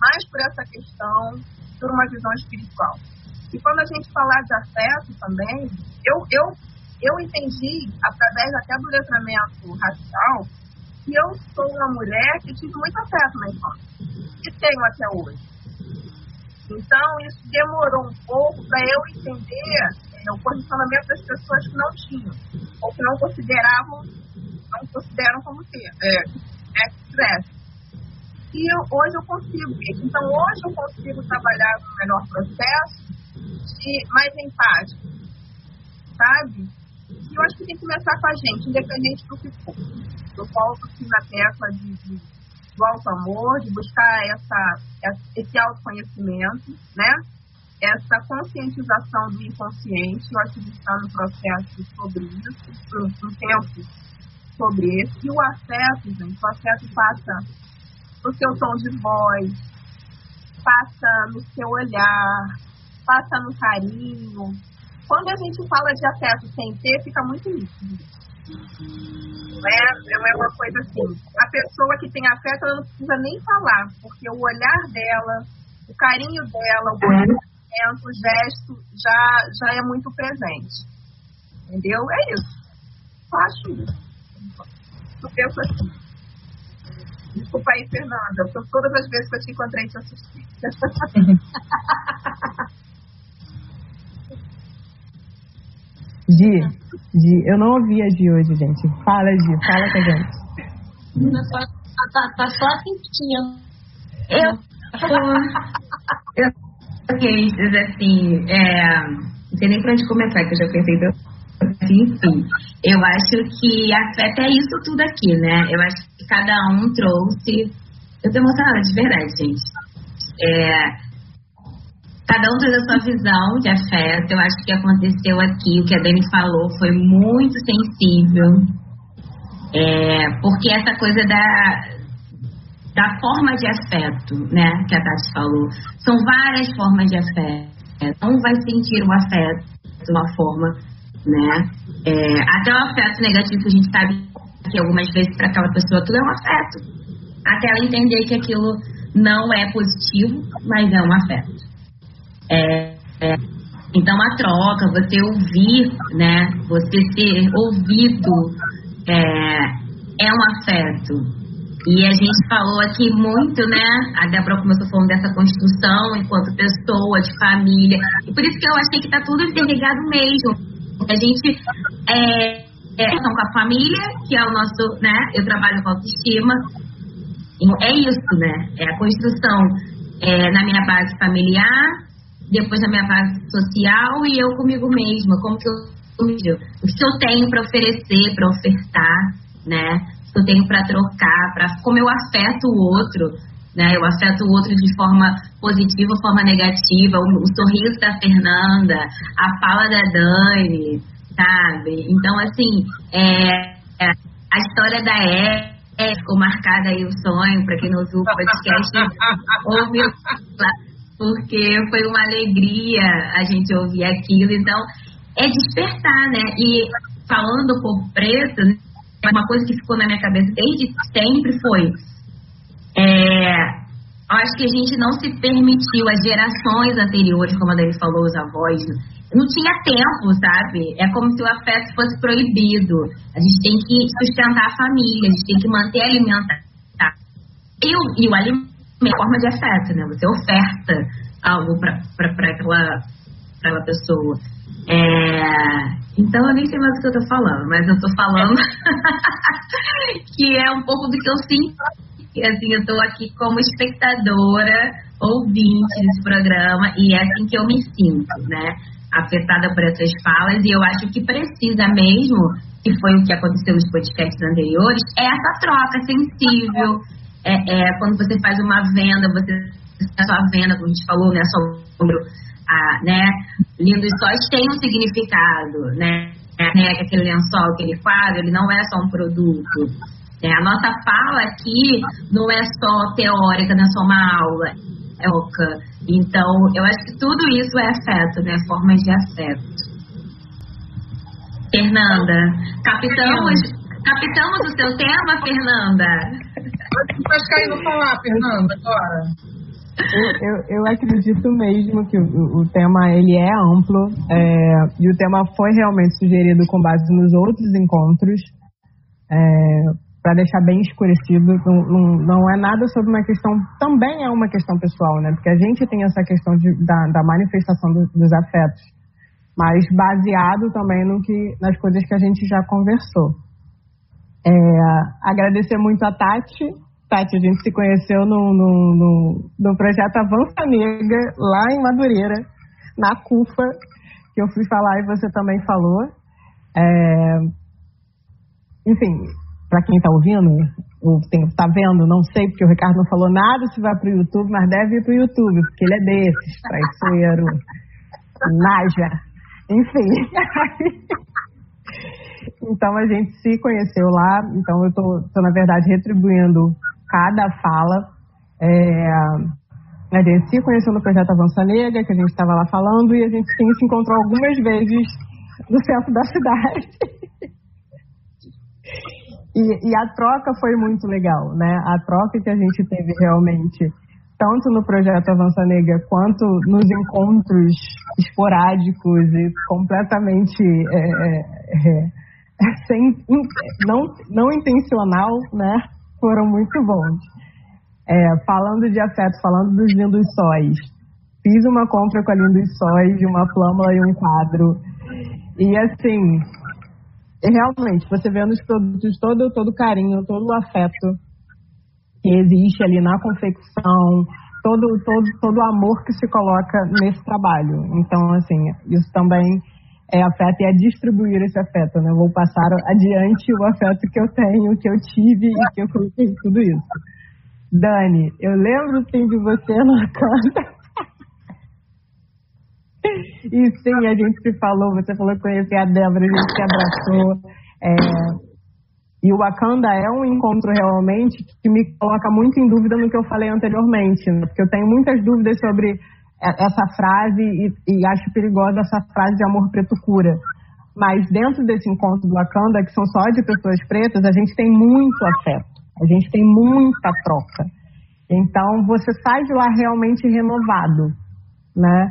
mais por essa questão, por uma visão espiritual. E quando a gente falar de afeto também, eu, eu eu entendi, através até do letramento racial, que eu sou uma mulher que tive muito afeto na infância, e tenho até hoje. Então, isso demorou um pouco para eu entender é, o posicionamento das pessoas que não tinham, ou que não consideravam, não consideram como ter, é, é. E eu, hoje eu consigo. Então, hoje eu consigo trabalhar no melhor processo de mais empático, sabe? Eu acho que tem que começar com a gente, independente do que for. Eu volto aqui na tecla de, de, do auto-amor, de buscar essa, esse autoconhecimento, né? Essa conscientização do inconsciente. Eu acho que está no processo sobre isso, um tempo sobre isso. E o afeto, gente, o afeto passa no seu tom de voz, passa no seu olhar, passa no carinho, quando a gente fala de afeto sem ter, fica muito nítido. É, é uma coisa assim. A pessoa que tem afeto, ela não precisa nem falar, porque o olhar dela, o carinho dela, o comportamento, o gesto, já, já é muito presente. Entendeu? É isso. Eu acho isso. Eu penso assim. Desculpa aí, Fernanda. Todas as vezes que eu te encontrei, te assisti. Gi, Gi, eu não ouvi a Gi hoje, gente. Fala, Gi, fala com a gente. Tá, tá, tá só assistindo. Eu eu, ok, assim, é, não sei nem pra onde começar, que eu já pensei enfim, eu acho que afeta é isso tudo aqui, né? Eu acho que cada um trouxe. Eu tô emocionada de verdade, gente. É, Cada um traz a sua visão de afeto. Eu acho que aconteceu aqui, o que a Dani falou, foi muito sensível. É, porque essa coisa da, da forma de afeto, né, que a Tati falou. São várias formas de afeto. Um vai sentir o afeto de uma forma, né? É, até o afeto negativo, a gente sabe que algumas vezes para aquela pessoa tudo é um afeto. Até ela entender que aquilo não é positivo, mas é um afeto. É, é, então, a troca, você ouvir, né? Você ser ouvido é, é um afeto. E a gente falou aqui muito, né? A Débora começou falando dessa construção enquanto pessoa, de família. E por isso que eu achei que tá tudo interligado mesmo. A gente é, é com a família, que é o nosso, né? Eu trabalho com autoestima. É isso, né? É a construção é, na minha base familiar, depois na minha base social e eu comigo mesma. Como que eu o que eu tenho para oferecer, para ofertar, né? O que eu tenho para trocar, para como eu afeto o outro, né? Eu afeto o outro de forma positiva, forma negativa, o, o sorriso da Fernanda, a fala da Dani, sabe? Então, assim, é, é a história da é, ficou marcada aí o sonho, para quem não ouviu o podcast, ouviu porque foi uma alegria a gente ouvir aquilo. Então, é despertar, né? E falando do povo preto, uma coisa que ficou na minha cabeça desde sempre foi. É, acho que a gente não se permitiu, as gerações anteriores, como a Dani falou, os avós, não tinha tempo, sabe? É como se o afeto fosse proibido. A gente tem que sustentar a família, a gente tem que manter alimentar. E o, e o alimento uma forma de afeto, né? Você oferta algo para aquela, aquela pessoa. É, então eu nem sei mais o que eu tô falando, mas eu tô falando que é um pouco do que eu sinto. Assim, eu tô aqui como espectadora, ouvinte desse programa, e é assim que eu me sinto, né? Afetada por essas falas, e eu acho que precisa mesmo, que foi o que aconteceu nos podcasts anteriores, é essa troca sensível. É, é quando você faz uma venda, você a sua venda, como a gente falou, né? Sobre a, né? Lindos Sóis tem um significado, né? né? Aquele lençol, aquele quadro, ele não é só um produto. É, a nossa fala aqui não é só teórica, não é só uma aula, é oca. Então, eu acho que tudo isso é afeto, né? Formas de afeto. Fernanda, captamos, captamos o seu tema, Fernanda? Que aí não falar, Fernanda, agora. Eu, eu, acredito mesmo que o, o, tema ele é amplo é, e o tema foi realmente sugerido com base nos outros encontros é, para deixar bem escurecido. Não, não, não, é nada sobre uma questão também é uma questão pessoal né? Porque a gente tem essa questão de, da, da, manifestação do, dos afetos mas baseado também no que nas coisas que a gente já conversou é, agradecer muito a Tati Tati, a gente se conheceu no, no, no, no projeto Avança Negra, lá em Madureira, na CUFA, que eu fui falar e você também falou. É... Enfim, para quem está ouvindo, ou está vendo, não sei, porque o Ricardo não falou nada se vai para o YouTube, mas deve ir para o YouTube, porque ele é desses, traiçoeiro, naja, enfim. então a gente se conheceu lá, então eu estou, na verdade, retribuindo cada fala. É, a gente se conheceu no projeto Avança Negra, que a gente estava lá falando, e a gente sim se encontrou algumas vezes no centro da cidade. e, e, a troca foi muito legal, né? A troca que a gente teve realmente, tanto no projeto Avança Negra, quanto nos encontros esporádicos e completamente é, é, é sem, não, não intencional, né? foram muito bons. É, falando de afeto, falando dos lindos sóis, fiz uma compra com a Lindos Sóis de uma flâmula e um quadro. E assim, realmente, você vê nos produtos todo, todo o carinho, todo o afeto que existe ali na confecção, todo, todo, todo o amor que se coloca nesse trabalho. Então, assim, isso também é afeto e é distribuir esse afeto, né? vou passar adiante o afeto que eu tenho, que eu tive e que eu coloquei tudo isso. Dani, eu lembro sim de você no Wakanda. e sim, a gente se falou, você falou que conhecia a Débora, a gente se abraçou. É, e o Wakanda é um encontro realmente que me coloca muito em dúvida no que eu falei anteriormente, né? porque eu tenho muitas dúvidas sobre essa frase e, e acho perigosa essa frase de amor preto cura. Mas dentro desse encontro do Wakanda, que são só de pessoas pretas, a gente tem muito afeto, a gente tem muita troca. Então você sai de lá realmente renovado, né?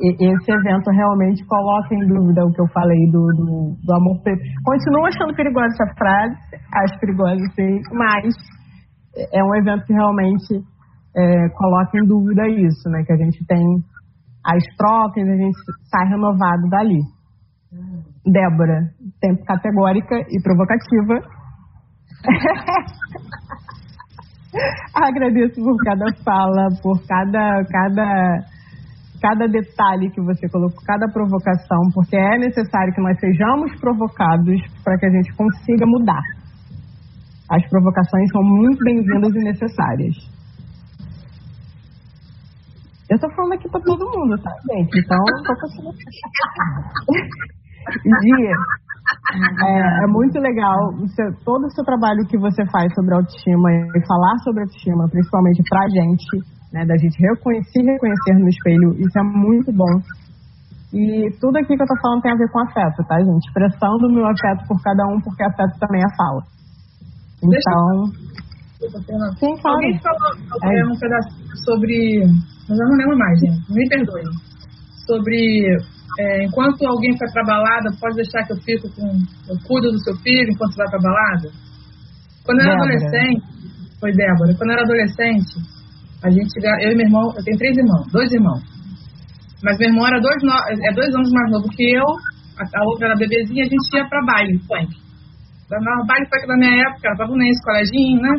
Esse evento realmente coloca em dúvida o que eu falei do, do, do amor preto. Continuo achando perigosa essa frase, acho perigosa sim, mas é um evento que realmente é, coloca em dúvida isso, né? Que a gente tem as trocas, a gente sai renovado dali. Débora, tempo categórica e provocativa. Agradeço por cada fala, por cada, cada, cada detalhe que você colocou, cada provocação, porque é necessário que nós sejamos provocados para que a gente consiga mudar. As provocações são muito bem-vindas e necessárias. Eu tô falando aqui para todo mundo, tá, gente? Então, tô conseguindo. Gia, é, é, muito legal seu, todo o seu trabalho que você faz sobre autoestima e falar sobre autoestima, principalmente pra gente, né, da gente reconhecer reconhecer no espelho, isso é muito bom. E tudo aqui que eu tô falando tem a ver com afeto, tá, gente? Expressando o meu afeto por cada um, porque afeto também é fala. Então. Alguém falou é. um sobre mas eu não lembro mais, gente. Me perdoe. Sobre é, enquanto alguém vai pra balada, pode deixar que eu fico com. Eu cuido do seu filho enquanto vai pra balada? Quando eu era Débora. adolescente, foi Débora, quando eu era adolescente, a gente, eu e meu irmão, eu tenho três irmãos, dois irmãos. Mas meu irmão era dois, é dois anos mais novo que eu, a, a outra era bebezinha, a gente ia pra baile, funk. Baile funk da minha época, era pavunense, coleginho, né?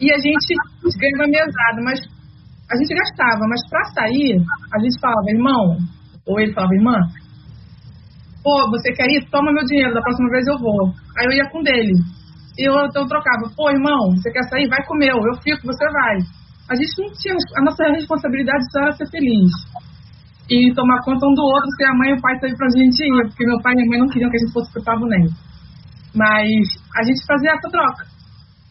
E a gente ganhava mesada, mas a gente gastava, mas para sair, a gente falava, irmão, ou ele falava, irmã, pô, você quer ir? Toma meu dinheiro, da próxima vez eu vou. Aí eu ia com dele. E eu, eu trocava, pô, irmão, você quer sair? Vai com meu, eu fico, você vai. A gente não tinha, a nossa responsabilidade só era ser feliz. E tomar conta um do outro, se a mãe e o pai saíram pra gente ir, porque meu pai e minha mãe não queriam que a gente fosse pro Pavunense. Mas a gente fazia essa troca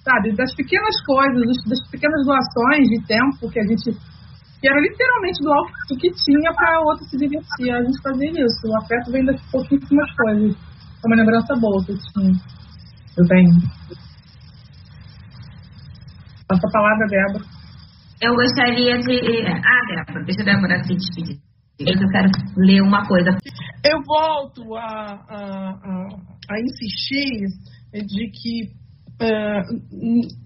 sabe, das pequenas coisas, das pequenas doações de tempo que a gente que era literalmente doar o que tinha para outro se divertir. A gente fazia isso. O afeto vem das pouquíssimas coisas. É uma lembrança boa que eu tinha. Eu tenho. Passa a palavra, Débora. Eu gostaria de. Ah, Débora, deixa a Débora se despedir. Eu quero ler uma coisa. Eu volto a, a, a, a insistir de que é,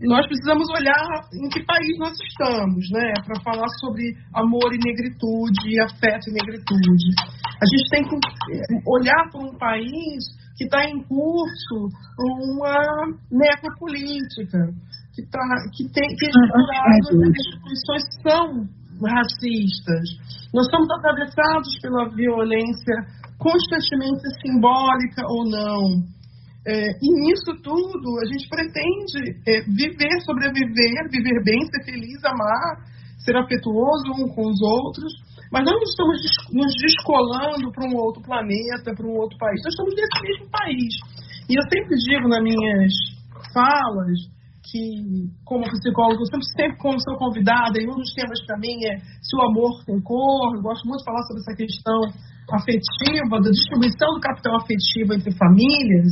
nós precisamos olhar em que país nós estamos, né, para falar sobre amor e negritude, afeto e negritude. A gente tem que olhar para um país que está em curso uma necropolítica, que, tá, que tem que as instituições são racistas. Nós estamos atravessados pela violência constantemente simbólica ou não é, e nisso tudo, a gente pretende é, viver, sobreviver, viver bem, ser feliz, amar, ser afetuoso um com os outros, mas não estamos nos descolando para um outro planeta, para um outro país. Nós estamos nesse mesmo país. E eu sempre digo nas minhas falas que, como psicólogo, eu sempre, sempre como sou convidada, e um dos temas para mim é se o amor tem cor, eu gosto muito de falar sobre essa questão afetiva, da distribuição do capital afetivo entre famílias,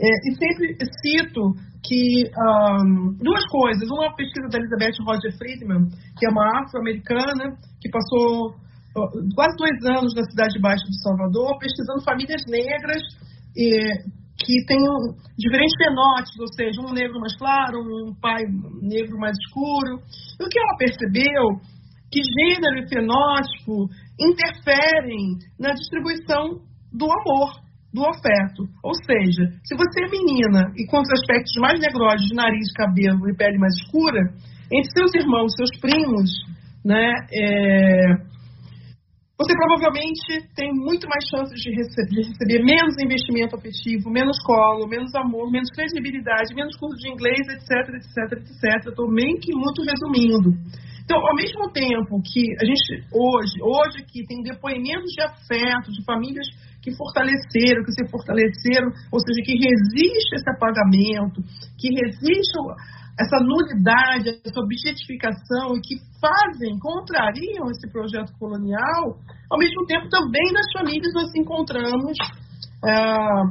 é, e sempre cito que um, duas coisas. Uma é pesquisa da Elizabeth Roger Friedman, que é uma afro-americana, que passou quase dois anos na Cidade Baixa de Salvador, pesquisando famílias negras que têm diferentes fenótipos, ou seja, um negro mais claro, um pai negro mais escuro. E o que ela percebeu que gênero e fenótipo interferem na distribuição do amor do afeto. Ou seja, se você é menina e com os aspectos mais negrosos de nariz, cabelo e pele mais escura, entre seus irmãos, seus primos, né, é, você provavelmente tem muito mais chances de receber, de receber, menos investimento afetivo, menos colo, menos amor, menos credibilidade, menos curso de inglês, etc, etc, etc. Estou meio que muito resumindo. Então, ao mesmo tempo que a gente hoje, hoje aqui tem depoimentos de afeto, de famílias que fortaleceram, que se fortaleceram, ou seja, que resiste esse apagamento, que resiste essa nulidade, essa objetificação e que fazem, contrariam esse projeto colonial, ao mesmo tempo também nas famílias nós encontramos ah,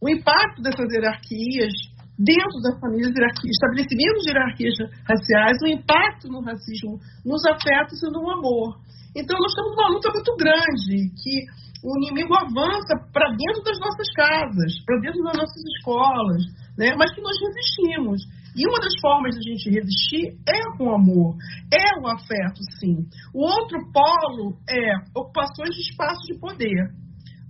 o impacto dessas hierarquias dentro das famílias, estabelecimento de hierarquias raciais, o impacto no racismo, nos afetos e no amor. Então, nós estamos numa luta muito grande, que o inimigo avança para dentro das nossas casas, para dentro das nossas escolas, né? mas que nós resistimos. E uma das formas de a gente resistir é com o amor, é o afeto, sim. O outro polo é ocupações de espaço de poder.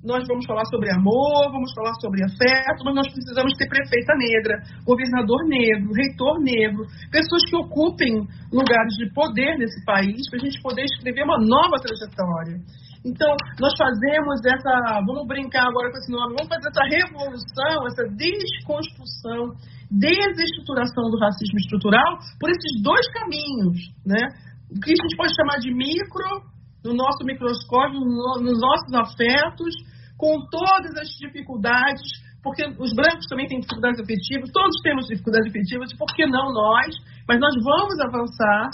Nós vamos falar sobre amor, vamos falar sobre afeto, mas nós precisamos ter prefeita negra, governador negro, reitor negro, pessoas que ocupem lugares de poder nesse país, para a gente poder escrever uma nova trajetória. Então, nós fazemos essa, vamos brincar agora com esse nome, vamos fazer essa revolução, essa desconstrução desestruturação do racismo estrutural por esses dois caminhos, né? O que a gente pode chamar de micro, no nosso microscópio, no, nos nossos afetos, com todas as dificuldades, porque os brancos também têm dificuldades afetivas, todos temos dificuldades afetivas, por que não nós? Mas nós vamos avançar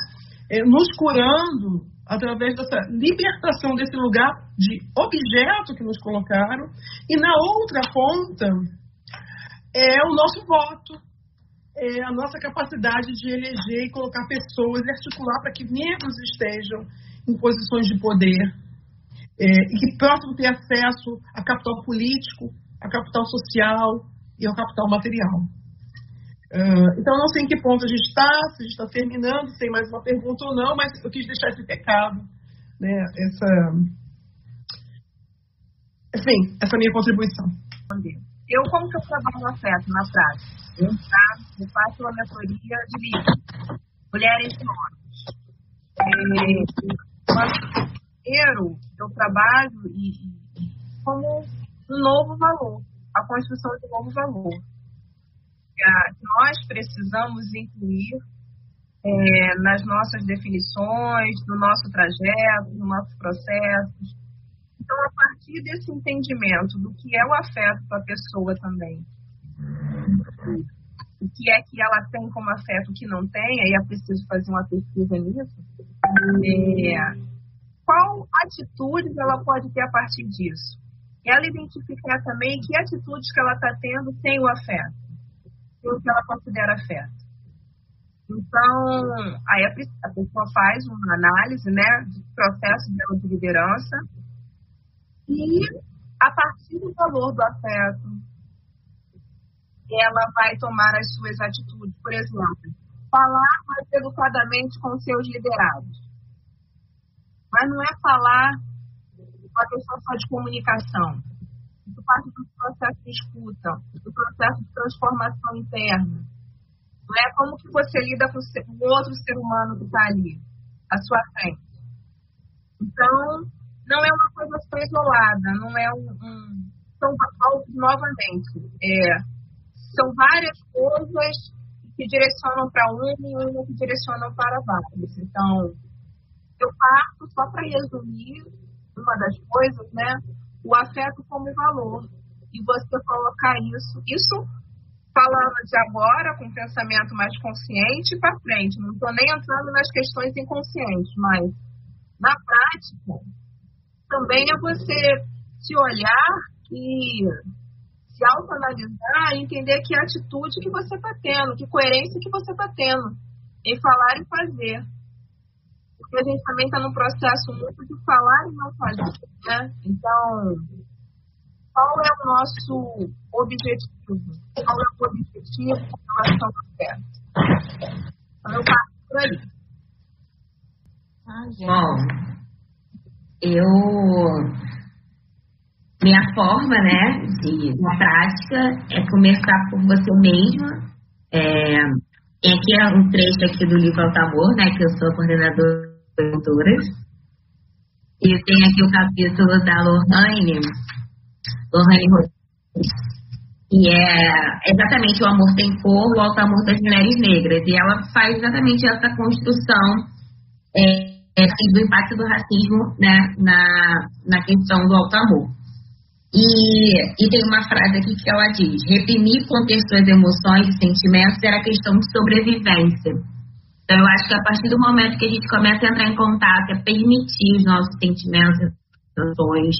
é, nos curando através dessa libertação desse lugar de objeto que nos colocaram, e na outra ponta é o nosso voto, é a nossa capacidade de eleger e colocar pessoas e articular para que negros estejam em posições de poder é, e que possam ter acesso a capital político, a capital social e ao capital material. Uh, então, não sei em que ponto a gente está, se a gente está terminando, se tem mais uma pergunta ou não, mas eu quis deixar esse recado, né, essa, enfim, essa minha contribuição. Eu, como que eu trabalho no afeto, na prática? Eu, tá? eu faço uma mentoria de livro, Mulheres e Homens. É, eu trabalho e, como um novo valor, a construção de um novo valor. Que nós precisamos incluir é, nas nossas definições, no nosso trajeto, no nosso processo. Então, a partir desse entendimento do que é o afeto para a pessoa também, o que é que ela tem como afeto, o que não tem, aí é preciso fazer uma pesquisa nisso. É, qual atitudes ela pode ter a partir disso? Ela identificar também que atitudes que ela está tendo tem o afeto, o que ela considera afeto. Então, aí a, a pessoa faz uma análise né, do processo dela de liderança, e, a partir do valor do afeto, ela vai tomar as suas atitudes. Por exemplo, falar mais educadamente com seus liderados. Mas não é falar uma questão só de comunicação. Parte do processo de escuta, do processo de transformação interna. Não é como que você lida com o outro ser humano que está ali, à sua frente. Então, não é uma coisa só isolada, não é um. um são novamente, é, são várias coisas que direcionam para um e uma que direcionam para vários. Então, eu parto só para resumir uma das coisas, né? O afeto como valor. E você colocar isso, isso falando de agora, com pensamento mais consciente para frente. Não estou nem entrando nas questões inconscientes, mas na prática, também é você se olhar e se autoanalisar e entender que atitude que você está tendo, que coerência que você está tendo em falar e fazer. Porque a gente também está num processo muito de falar e não fazer, né? Então, qual é o nosso objetivo? Qual é o objetivo relação ao certo? Então, eu passo por aí. Ah, Bom, eu minha forma, né, de na prática é começar por você mesma. É, tem aqui um trecho aqui do livro Altamor, né, que eu sou coordenadora E tem aqui o capítulo da Lohane, Lohane Rodrigues, que é exatamente o amor tem cor, o alto amor das mulheres negras. E ela faz exatamente essa construção é, é, do impacto do racismo né, na, na questão do alto amor. E, e tem uma frase aqui que ela diz: reprimir, conter suas emoções e sentimentos era questão de sobrevivência. Então, eu acho que a partir do momento que a gente começa a entrar em contato, a permitir os nossos sentimentos, emoções,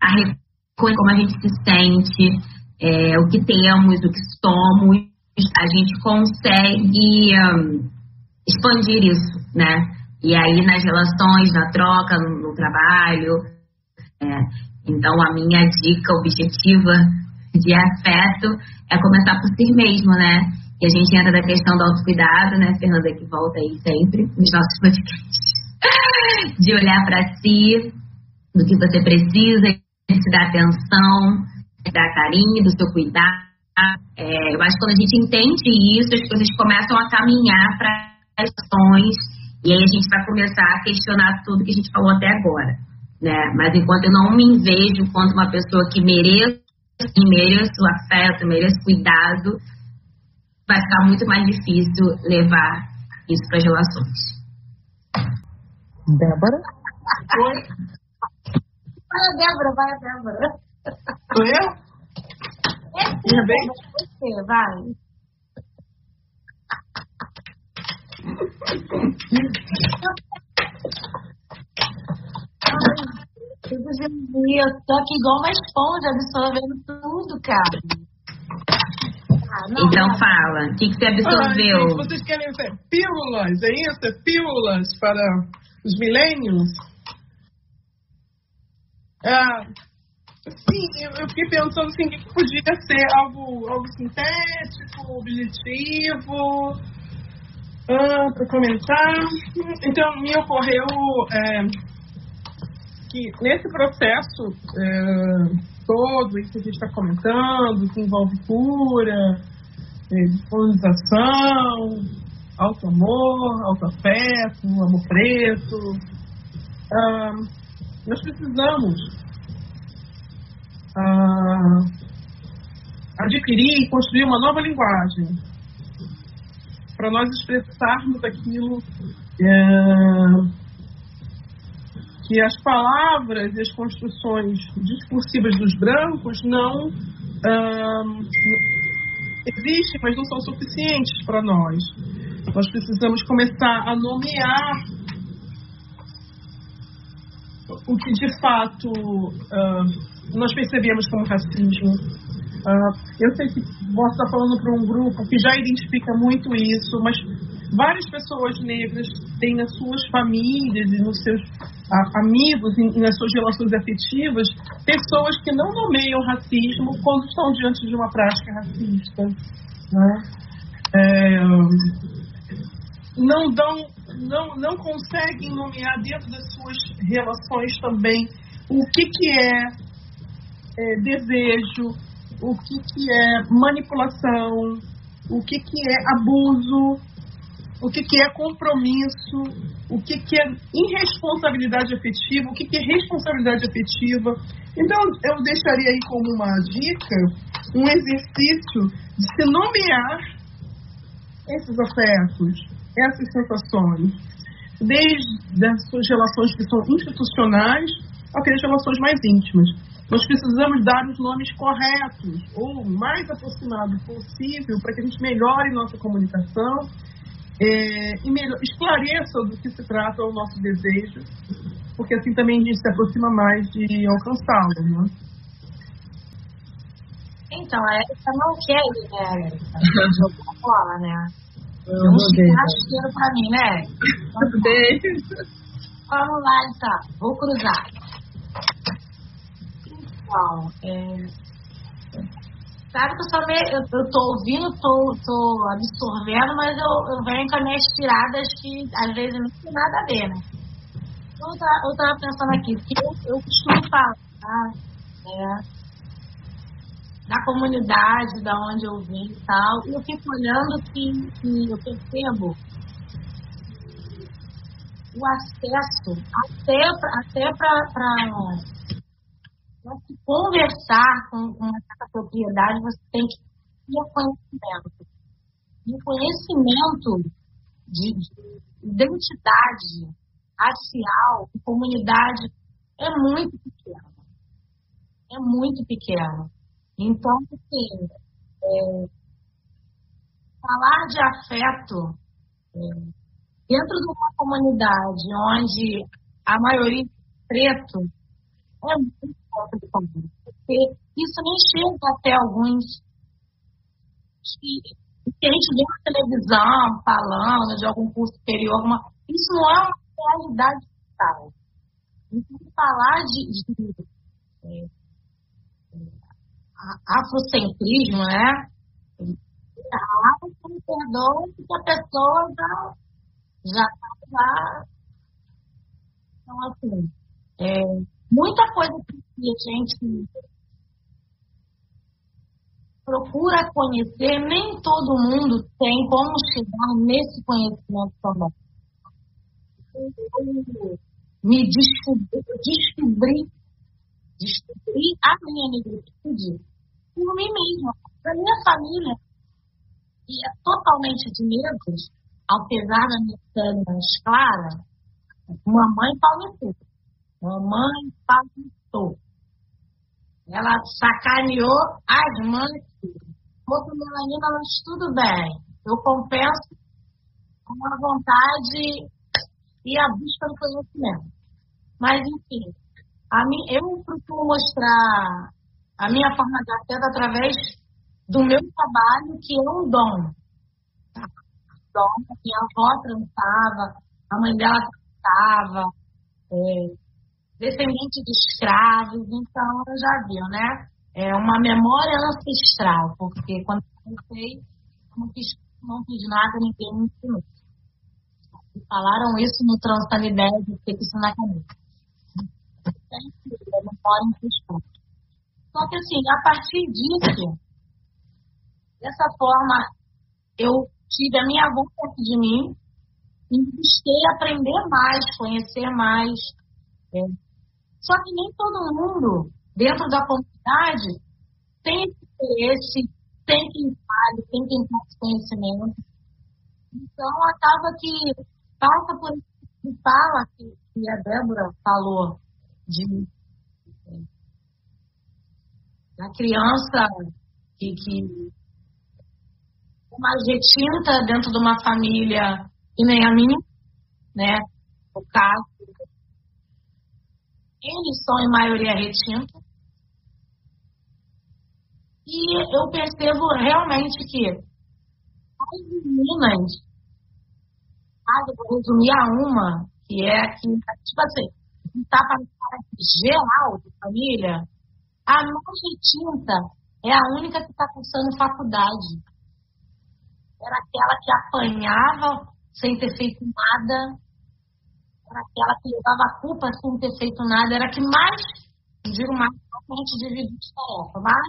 a reconhecer como a gente se sente, é, o que temos, o que somos, a gente consegue um, expandir isso, né? E aí nas relações, na troca, no, no trabalho. É, então a minha dica objetiva de afeto é começar por si mesmo, né? E a gente entra da questão do autocuidado, né, Fernanda, que volta aí sempre nos nossos podcasts. De olhar para si, do que você precisa, de se dar atenção, de dar carinho, do seu cuidado. É, eu acho que quando a gente entende isso, as coisas começam a caminhar para as ações e aí a gente vai começar a questionar tudo que a gente falou até agora. Né? Mas enquanto eu não me vejo quanto uma pessoa que mereço, mereço afeto, mereço cuidado, vai ficar muito mais difícil levar isso para as relações. Débora? Oi? Vai a Débora, vai a Débora. Sou eu? É Minha vez? você, vai. Eu tô aqui igual uma esponja absorvendo tudo, cara. Ah, não, Então não. fala, o que, que você absorveu? gente, vocês querem ser pílulas, é isso? É pílulas para os milênios? Ah, sim, eu, eu fiquei pensando assim, o que, que podia ser algo, algo sintético, objetivo, ah, para comentar. Então, me ocorreu é, que nesse processo é, todo isso que a gente está comentando, que envolve cura, é, disponibilização, auto-amor, auto-afeto, amor preto, ah, nós precisamos ah, adquirir e construir uma nova linguagem para nós expressarmos aquilo é, que as palavras e as construções discursivas dos brancos não existem, mas não são suficientes para nós. Nós precisamos começar a nomear o que de fato ah, nós percebemos como racismo. Ah, eu sei que posso estar falando para um grupo que já identifica muito isso, mas várias pessoas negras têm nas suas famílias e nos seus ah, amigos e nas suas relações afetivas pessoas que não nomeiam racismo quando estão diante de uma prática racista. Né? É, não dão, não, não conseguem nomear dentro das suas relações também o que, que é, é desejo, o que, que é manipulação, o que, que é abuso, o que, que é compromisso, o que, que é irresponsabilidade afetiva, o que, que é responsabilidade afetiva. Então, eu deixaria aí como uma dica um exercício de se nomear esses afetos, essas sensações, desde as suas relações que são institucionais até as relações mais íntimas. Nós precisamos dar os nomes corretos ou mais aproximado possível para que a gente melhore nossa comunicação é, e melhor, esclareça do que se trata o nosso desejo, porque assim também a gente se aproxima mais de alcançá-lo. Né? Então, a Erika não quer ir, né, Erika? Jogou bola, né? Um rodei. churrasqueiro pra mim, né? Então, Vamos lá, então. Vou cruzar. Então, é... Sabe que eu só me... eu, eu tô ouvindo, tô, tô absorvendo, mas eu, eu venho com as minhas tiradas que às vezes não tem nada a ver, né? Então, Eu tava, eu tava pensando aqui, porque eu, eu costumo falar né, da comunidade, da onde eu vim e tal, e eu fico olhando que, que eu percebo o acesso até até para se conversar com, com essa propriedade você tem que ter conhecimento. E conhecimento de, de identidade racial e comunidade é muito pequeno. É muito pequeno. Então assim é, falar de afeto é, dentro de uma comunidade onde a maioria é preto é muito complicado. Porque isso nem chega até alguns que, que a gente vê na televisão falando de algum curso superior, alguma, isso não é uma realidade total. Então, falar de, de é, é, a- afrocentrismo, né? você me perdoa, porque a pessoa já já está Então, assim, é, muita coisa que a gente procura conhecer, nem todo mundo tem como chegar nesse conhecimento também. Me descobri, descobri, descobri a minha negritude por mim mesma, para minha família. E é totalmente de negros, apesar da minha pele mais clara, mamãe palmitou. Mamãe Ela sacaneou as mães. Outro melanina, mas tudo bem. Eu compenso com a vontade e a busca do conhecimento. Mas, enfim, a mim, eu procuro mostrar a minha forma de afeto através do meu trabalho, que é um dom. Dom, minha avó transava, a mãe dela transava, é, descendente de escravos, então já viu, né? É uma memória ancestral, porque quando eu comecei, não fiz, não fiz nada, ninguém me ensinou. E falaram isso no Transanidade, eu fiquei com isso na cabeça. Memória ancestral. Só que assim, a partir disso, dessa forma, eu tive a minha avó perto de mim e busquei aprender mais, conhecer mais. É. Só que nem todo mundo, dentro da comunidade, tem esse interesse, tem quem fale, tem quem tenha conhecimento. Então, acaba que passa por esse fala que, que a Débora falou de a criança que, que mais retinta dentro de uma família e nem a minha, né? O caso, eles são em maioria retinta. E eu percebo realmente que as meninas, ah, vou resumir a uma, que é que, tipo assim, está para geral de família, a nossa tinta é a única que está cursando faculdade. Era aquela que apanhava sem ter feito nada. Aquela que levava a culpa sem ter feito nada. Era que mais, digo mais, divide de tarefa. Mas,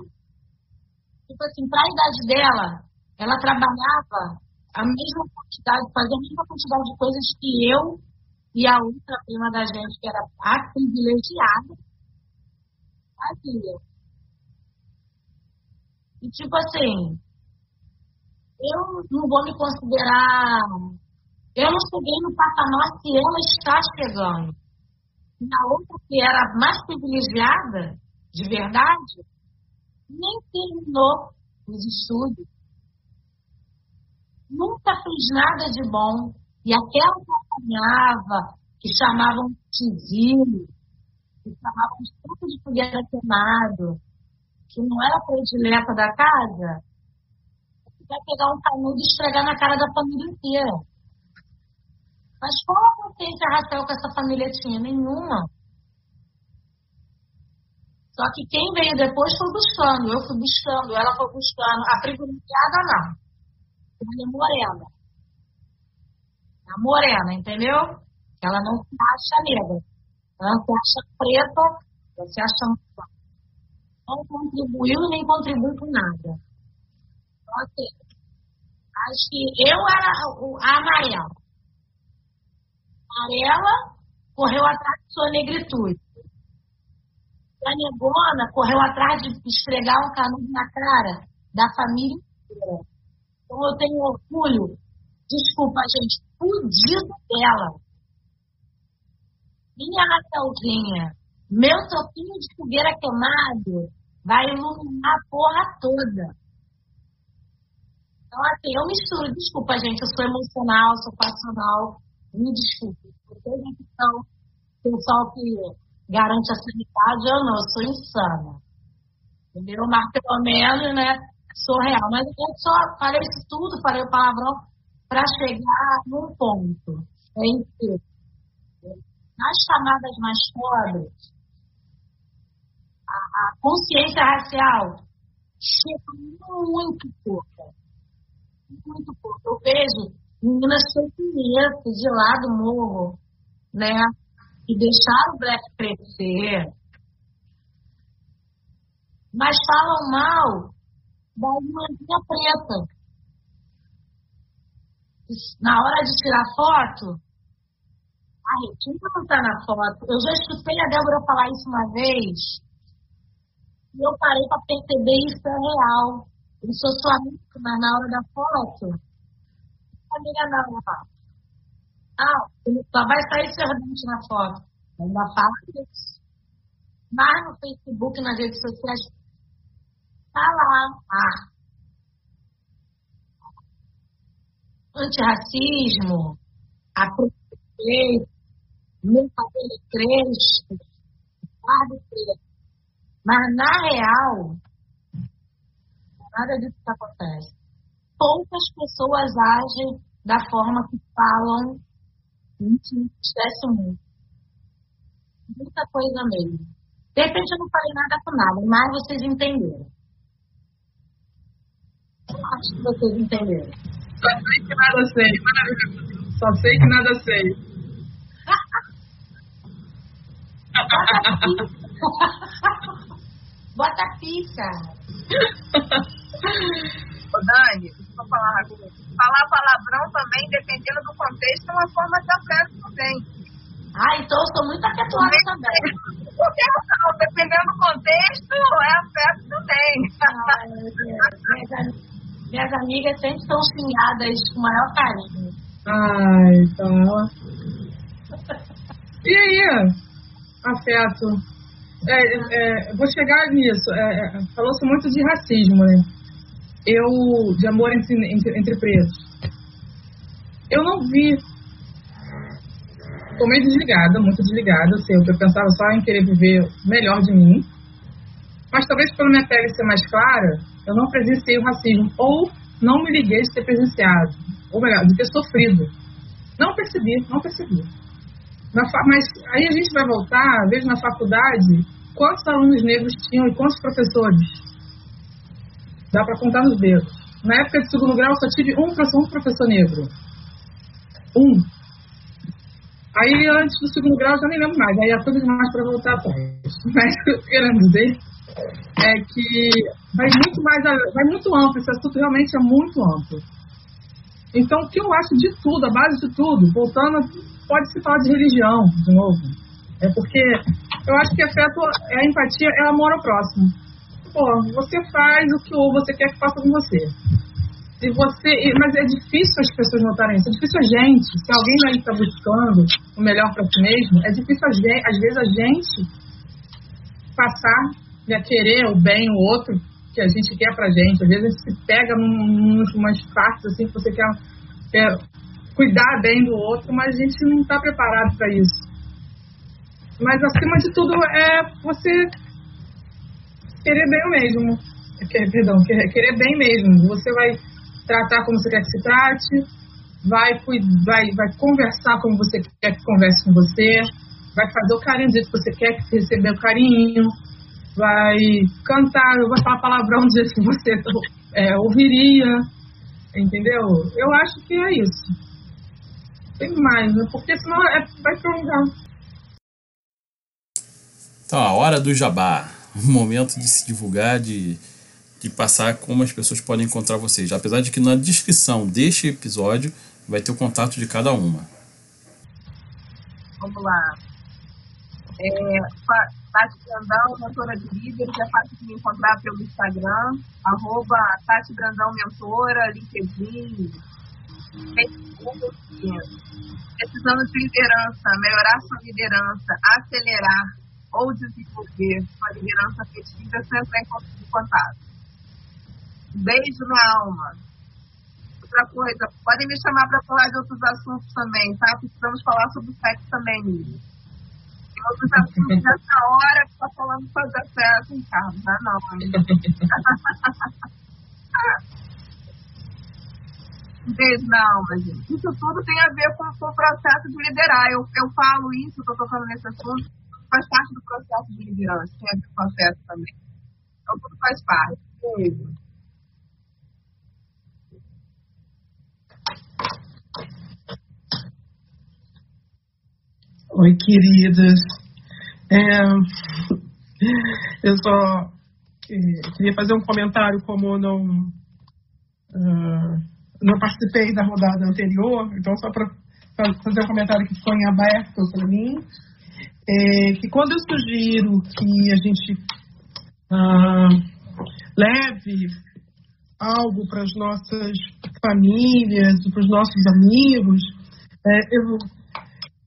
tipo assim, para a idade dela, ela trabalhava a mesma quantidade, fazia a mesma quantidade de coisas que eu e a outra prima da gente, que era a privilegiada, fazia. E tipo assim, eu não vou me considerar. Eu não cheguei no patamar que ela está chegando. E a outra que era mais privilegiada, de verdade, nem terminou os estudos. Nunca fez nada de bom. E aquela que apanhava, que chamavam de tizinho, que chamavam de truque de fogueira queimado, que não era predileta da casa, vai pegar um canudo e esfregar na cara da família inteira. Mas qual a consciência racial que essa família tinha? Nenhuma. Só que quem veio depois foi buscando, eu fui buscando, ela foi buscando. A privilegiada não. Ela é morena. A morena, entendeu? Ela não se acha negra. Ela se acha preta, ela se acha não contribuiu nem contribui com nada. Então, assim, acho que eu era a amarela. Amarela correu atrás de sua negritude. A negona correu atrás de esfregar um canudo na cara da família inteira. Então eu tenho orgulho, desculpa, gente, fudido dela minha Raquelzinha, meu toquinho de fogueira queimado vai iluminar a porra toda. Então, assim, eu misturo, desculpa, gente, eu sou emocional, sou passional, me desculpe. Tem gente então, pessoal que garante a sanidade, eu não, eu sou insana. Entendeu? Mas pelo menos, né, sou real. Mas eu só falei isso tudo, falei o palavrão, para chegar num ponto. É em nas camadas mais pobres, a, a consciência racial chega muito pouca. muito pouco. Eu vejo meninas fake de lá do morro, né? Que deixaram o black crescer, mas falam mal da irmãzinha preta. Na hora de tirar foto, a Retina não está na foto. Eu já escutei a Débora falar isso uma vez. E eu parei para perceber isso é real. Eu sou sua amiga, mas na hora da foto, amiga não, Ah, só vai sair servente na foto. Ainda fala isso. Mas no Facebook, nas redes sociais, tá lá. Ah. Antirracismo, a preconceito, cabelo cresce, guarda Mas, na real, nada disso que acontece. Poucas pessoas agem da forma que falam que muito. Muita coisa mesmo. De repente eu não falei nada com nada, mas vocês entenderam. Acho que vocês entenderam. Só sei que nada sei. Só sei que nada sei. Bota pica. Ô, Dani, eu falar rapidinho. Falar palavrão também, dependendo do contexto, é uma forma de afeto também. Ah, então eu sou muito afetuosa também. Não, dependendo do contexto, é afeto também. Ai, minhas, minhas amigas sempre estão xingadas com o maior carinho. Ai, tá. E aí? afeto. É, é, vou chegar nisso. É, é, Falou-se muito de racismo, né? Eu, de amor entre, entre, entre pretos. Eu não vi. Estou meio desligada, muito desligada. Assim, eu pensava só em querer viver melhor de mim. Mas talvez pela minha pele ser mais clara, eu não presenciei o racismo. Ou não me liguei de ter presenciado. Ou melhor, de ter sofrido. Não percebi, não percebi. Mas aí a gente vai voltar, vejo na faculdade, quantos alunos negros tinham e quantos professores? Dá para contar nos dedos. Na época de segundo grau, só tive um um professor negro. Um. Aí, antes do segundo grau, já nem lembro mais. Aí, a coisa demais para voltar atrás. Mas o que eu quero dizer é que vai muito mais, vai muito amplo. Esse assunto realmente é muito amplo. Então, o que eu acho de tudo, a base de tudo, voltando pode se falar de religião, de novo. É porque eu acho que afeto, é a empatia, é amor ao próximo. Pô, você faz o que você quer que faça com você. Se você, mas é difícil as pessoas notarem isso. É difícil a gente. Se alguém aí está buscando o melhor para si mesmo, é difícil às vezes a gente passar a querer o bem o outro que a gente quer pra gente. Às vezes a gente se pega num, umas partes assim que você quer, quer cuidar bem do outro, mas a gente não está preparado para isso. Mas acima de tudo é você querer bem mesmo. Querer, perdão, querer, querer bem mesmo. Você vai tratar como você quer que se trate, vai, vai, vai conversar como você quer que converse com você, vai fazer o carinho do jeito que você quer que receber o carinho, vai cantar, vai falar palavrão do jeito que você é, ouviria, entendeu? Eu acho que é isso tem mais, né? Porque senão é, vai prolongar. Então, a hora do jabá. Momento de se divulgar, de, de passar como as pessoas podem encontrar vocês. Apesar de que na descrição deste episódio vai ter o contato de cada uma. Vamos lá. É, Tati Brandão, mentora de líderes, é fácil de me encontrar pelo Instagram, arroba Tati Brandão Mentora, LinkedIn, precisando de liderança, melhorar sua liderança, acelerar ou desenvolver sua liderança afetiva, é sempre em contato. Beijo na alma. Outra coisa, podem me chamar para falar de outros assuntos também, tá? Precisamos falar sobre sexo também, Nívia. Tem outros assuntos nessa hora que está falando sobre sexo, hein, Carlos? Ah, não. beijo na alma, gente. Isso tudo tem a ver com, com o processo de liderar. Eu, eu falo isso, estou tocando nesse assunto, faz parte do processo de liderança, que é do processo também. Então, tudo faz parte. Oi, queridas. É, eu só é, queria fazer um comentário, como não, uh, não participei da rodada anterior, então só para fazer um comentário que ficou em aberto para mim é, que quando eu sugiro que a gente uh, leve algo para as nossas famílias, para os nossos amigos, é, eu,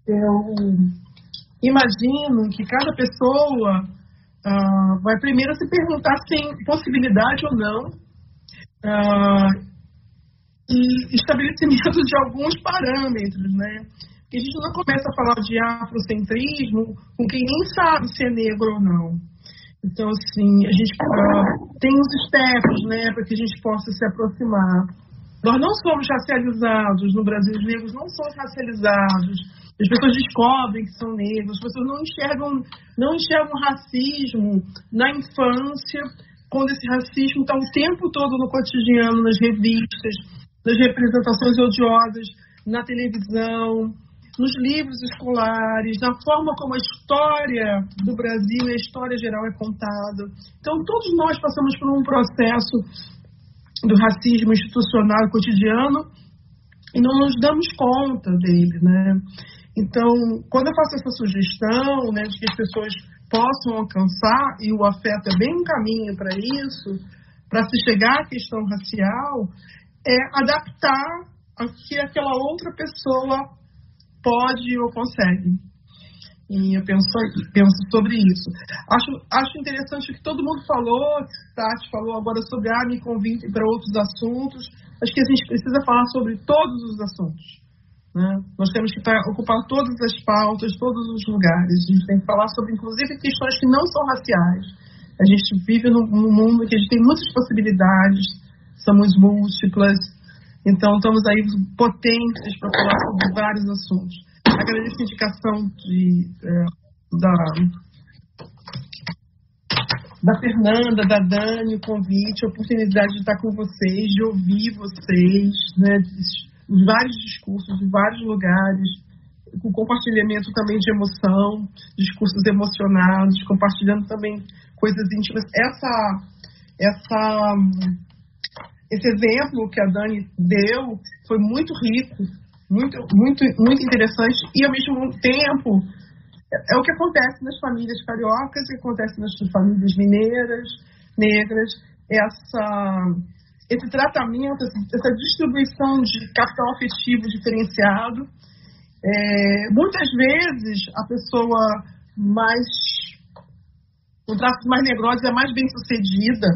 eu imagino que cada pessoa uh, vai primeiro se perguntar se tem possibilidade ou não uh, e estabelecimento de alguns parâmetros, né? Porque a gente não começa a falar de afrocentrismo com quem nem sabe se é negro ou não. Então, assim, a gente uh, tem os steps, né, para que a gente possa se aproximar. Nós não somos racializados no Brasil, os negros não são racializados as pessoas descobrem que são negros, as pessoas não enxergam, não enxergam racismo na infância, quando esse racismo está o tempo todo no cotidiano, nas revistas, nas representações odiosas, na televisão, nos livros escolares, na forma como a história do Brasil e a história geral é contada. Então, todos nós passamos por um processo do racismo institucional cotidiano e não nos damos conta dele, né? Então, quando eu faço essa sugestão, né, de que as pessoas possam alcançar, e o afeto é bem um caminho para isso, para se chegar à questão racial, é adaptar a que aquela outra pessoa pode ou consegue. E eu penso, penso sobre isso. Acho, acho interessante que todo mundo falou, Tati falou agora sobre a me convite para outros assuntos. Acho que a gente precisa falar sobre todos os assuntos. Né? Nós temos que ocupar todas as pautas, todos os lugares. A gente tem que falar sobre, inclusive, questões que não são raciais. A gente vive num, num mundo que a gente tem muitas possibilidades, somos múltiplas, então estamos aí potentes para falar sobre vários assuntos. Agradeço a indicação de, é, da, da Fernanda, da Dani, o convite, a oportunidade de estar com vocês, de ouvir vocês, né, de, vários discursos, em vários lugares, com compartilhamento também de emoção, discursos emocionados, compartilhando também coisas íntimas. Essa, essa, esse exemplo que a Dani deu foi muito rico, muito, muito, muito interessante e ao mesmo tempo é, é o que acontece nas famílias cariocas, o que acontece nas famílias mineiras, negras, essa esse tratamento, essa distribuição de capital afetivo diferenciado. É, muitas vezes a pessoa mais com traços mais negrosos é mais bem sucedida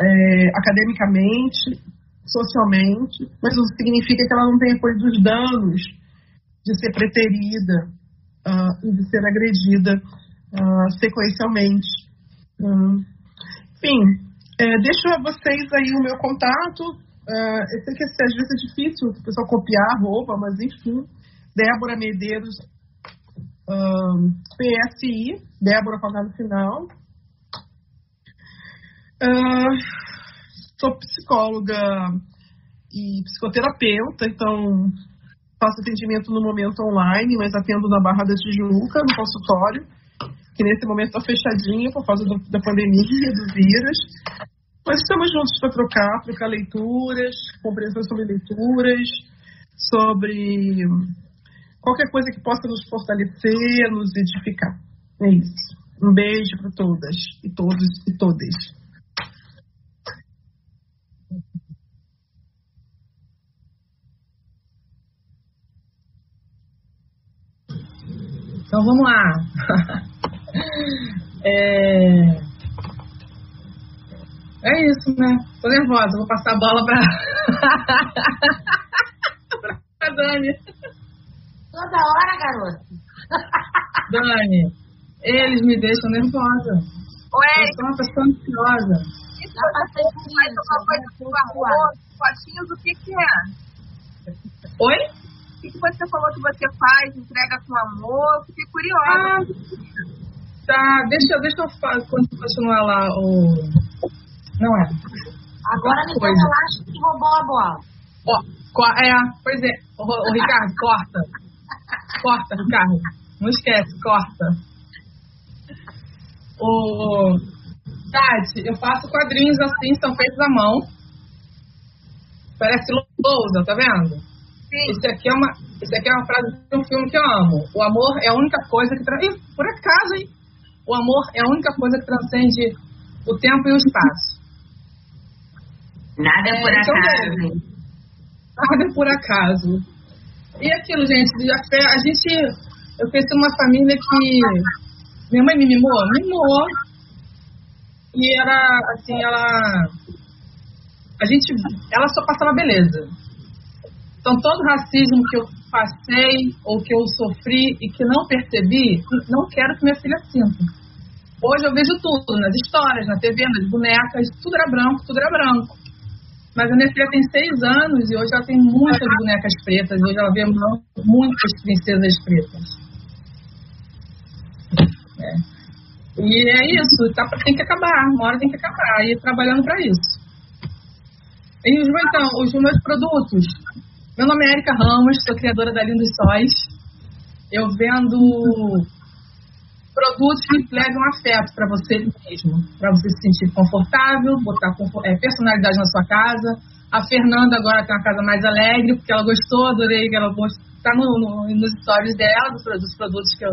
é, academicamente, socialmente, mas isso significa que ela não tem apoio dos danos de ser preterida uh, e de ser agredida uh, sequencialmente. Uh, enfim, é, deixo a vocês aí o meu contato. Uh, eu sei que às vezes é difícil o pessoal copiar roupa, mas enfim. Débora Medeiros, PSI, Débora com no final. Uh, sou psicóloga e psicoterapeuta, então faço atendimento no momento online, mas atendo na Barra da Tijuca, no consultório que nesse momento está fechadinha por causa do, da pandemia, do vírus. Mas estamos juntos para trocar, trocar leituras, compreensão sobre leituras, sobre qualquer coisa que possa nos fortalecer, nos edificar. É isso. Um beijo para todas e todos e todas. Então vamos lá. É... é isso, né? Tô nervosa, vou passar a bola pra, pra Dani. Toda hora, garota. Dani, eles me deixam nervosa. Ué? Eu sou uma pessoa ansiosa. Isso faz uma coisa com amor, potinhos, o que que é? Oi? O que, que você falou que você faz? Entrega com amor? Fiquei curiosa. Ah, tá, deixa, deixa eu falar, continuar lá o. Não é. Agora me coisa. É. relaxa que roubou a bola. Ó, é, pois é. O, o Ricardo, corta. Corta, Ricardo. Não esquece, corta. O. Tati, eu faço quadrinhos assim, são feitos à mão. Parece lousa, tá vendo? Isso Esse aqui, é uma, esse aqui é uma frase de um filme que eu amo. O amor é a única coisa que... Por acaso, hein? O amor é a única coisa que transcende o tempo e o espaço. Nada é por então, acaso. Nada é por acaso. E aquilo, gente, a gente... Eu cresci uma família que... Minha mãe me mimou? Mimou. E era, assim, ela... A gente... Ela só passava beleza então, todo racismo que eu passei ou que eu sofri e que não percebi, não quero que minha filha sinta. Hoje eu vejo tudo, nas histórias, na TV, nas bonecas, tudo era branco, tudo era branco. Mas a minha filha tem seis anos e hoje ela tem muitas bonecas pretas, hoje ela vê muitas princesas pretas. É. E é isso, tá, tem que acabar, uma hora tem que acabar, e trabalhando para isso. E os, então, os meus produtos, meu nome é Erika Ramos, sou criadora da Lindos Sóis. Eu vendo produtos que levam afeto para você mesmo, para você se sentir confortável, botar é, personalidade na sua casa. A Fernanda agora tem uma casa mais alegre, porque ela gostou, adorei que ela está no, no, nos stories dela, dos produtos que, eu,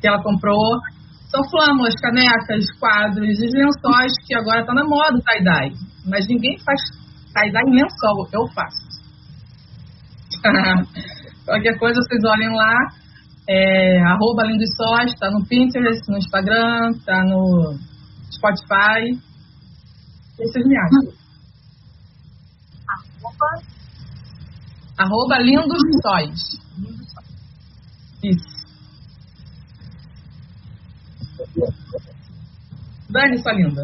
que ela comprou. São flâmulas, canecas, quadros, lençóis, que agora está na moda o tie-dye. Mas ninguém faz tie-dye em lençol, eu faço. Qualquer coisa vocês olhem lá. É, arroba Lindo e Sós, tá no Pinterest, no Instagram, tá no Spotify. E vocês me acham. Arroba. Arroba e Sós. Isso. Dani, sua linda.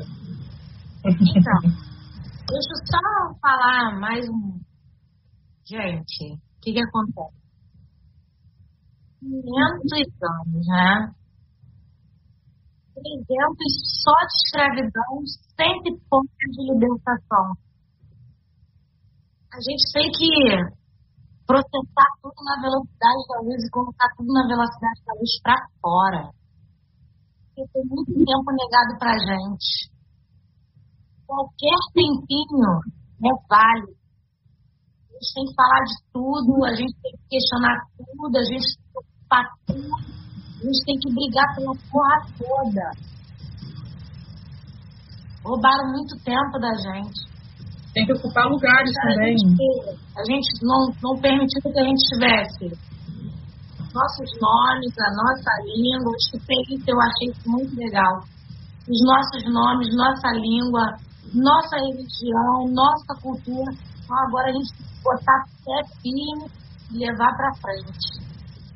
Então, deixa eu só falar mais um gente, o que, que acontece? 500 anos, né? 300 só de escravidão, 100 pontos de libertação. A gente tem que processar tudo na velocidade da luz e colocar tudo na velocidade da luz para fora. Porque tem muito tempo negado para gente. Qualquer tempinho é válido gente tem que falar de tudo, a gente tem que questionar tudo, a gente tem que ocupar tudo, a gente tem que brigar pela porra toda. Roubaram muito tempo da gente. Tem que ocupar lugares a também. Gente, a gente não, não permitiu que a gente tivesse nossos nomes, a nossa língua, eu que eu achei isso muito legal. Os nossos nomes, nossa língua, nossa religião, nossa cultura. Então, agora a gente botar pé firme e levar para frente.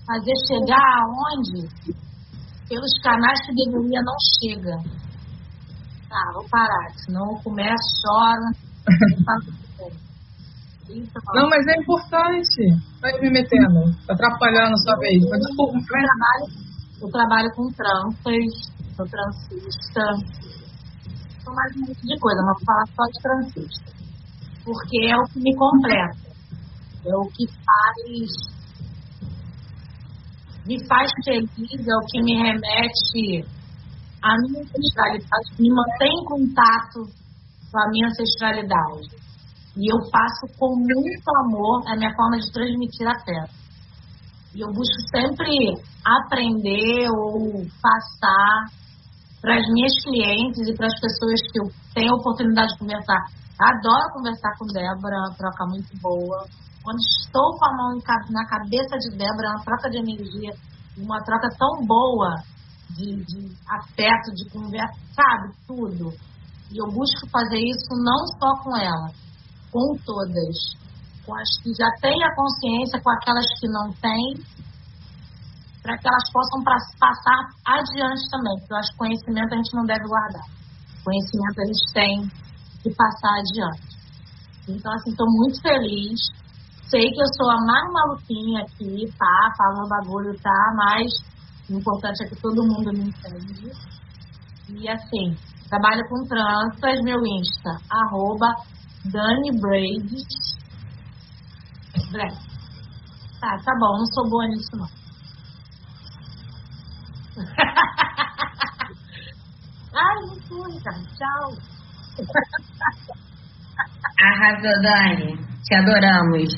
Fazer chegar aonde pelos canais que deveria não chega. Tá, vou parar, senão eu começo, choro. não, é. mas é importante. Vai me metendo, atrapalhando sua vez. Mas, desculpa, eu, trabalho, eu trabalho com tranças, sou transista. Sou mais um monte de coisa, mas vou falar só de transista porque é o que me completa, é o que faz me faz feliz, é o que me remete à minha ancestralidade, me mantém em contato com a minha ancestralidade. E eu faço com muito amor a minha forma de transmitir a fé. E eu busco sempre aprender ou passar para as minhas clientes e para as pessoas que eu tenho a oportunidade de conversar. Adoro conversar com Débora, uma troca muito boa. Quando estou com a mão na cabeça de Débora, é uma troca de energia, uma troca tão boa de, de afeto, de conversa, sabe? Tudo. E eu busco fazer isso não só com ela, com todas. Com as que já têm a consciência, com aquelas que não têm, para que elas possam passar adiante também. Porque eu acho que conhecimento a gente não deve guardar. Conhecimento a gente tem e passar adiante. Então, assim, estou muito feliz. Sei que eu sou a mais maluquinha aqui, tá? Falando bagulho, tá? Mas o importante é que todo mundo me entende. E, assim, trabalho com tranças, meu Insta, arroba Dani Tá, tá bom, não sou boa nisso, não. Ai, não fui, cara. Tchau. Arrasou, Dani. Te adoramos.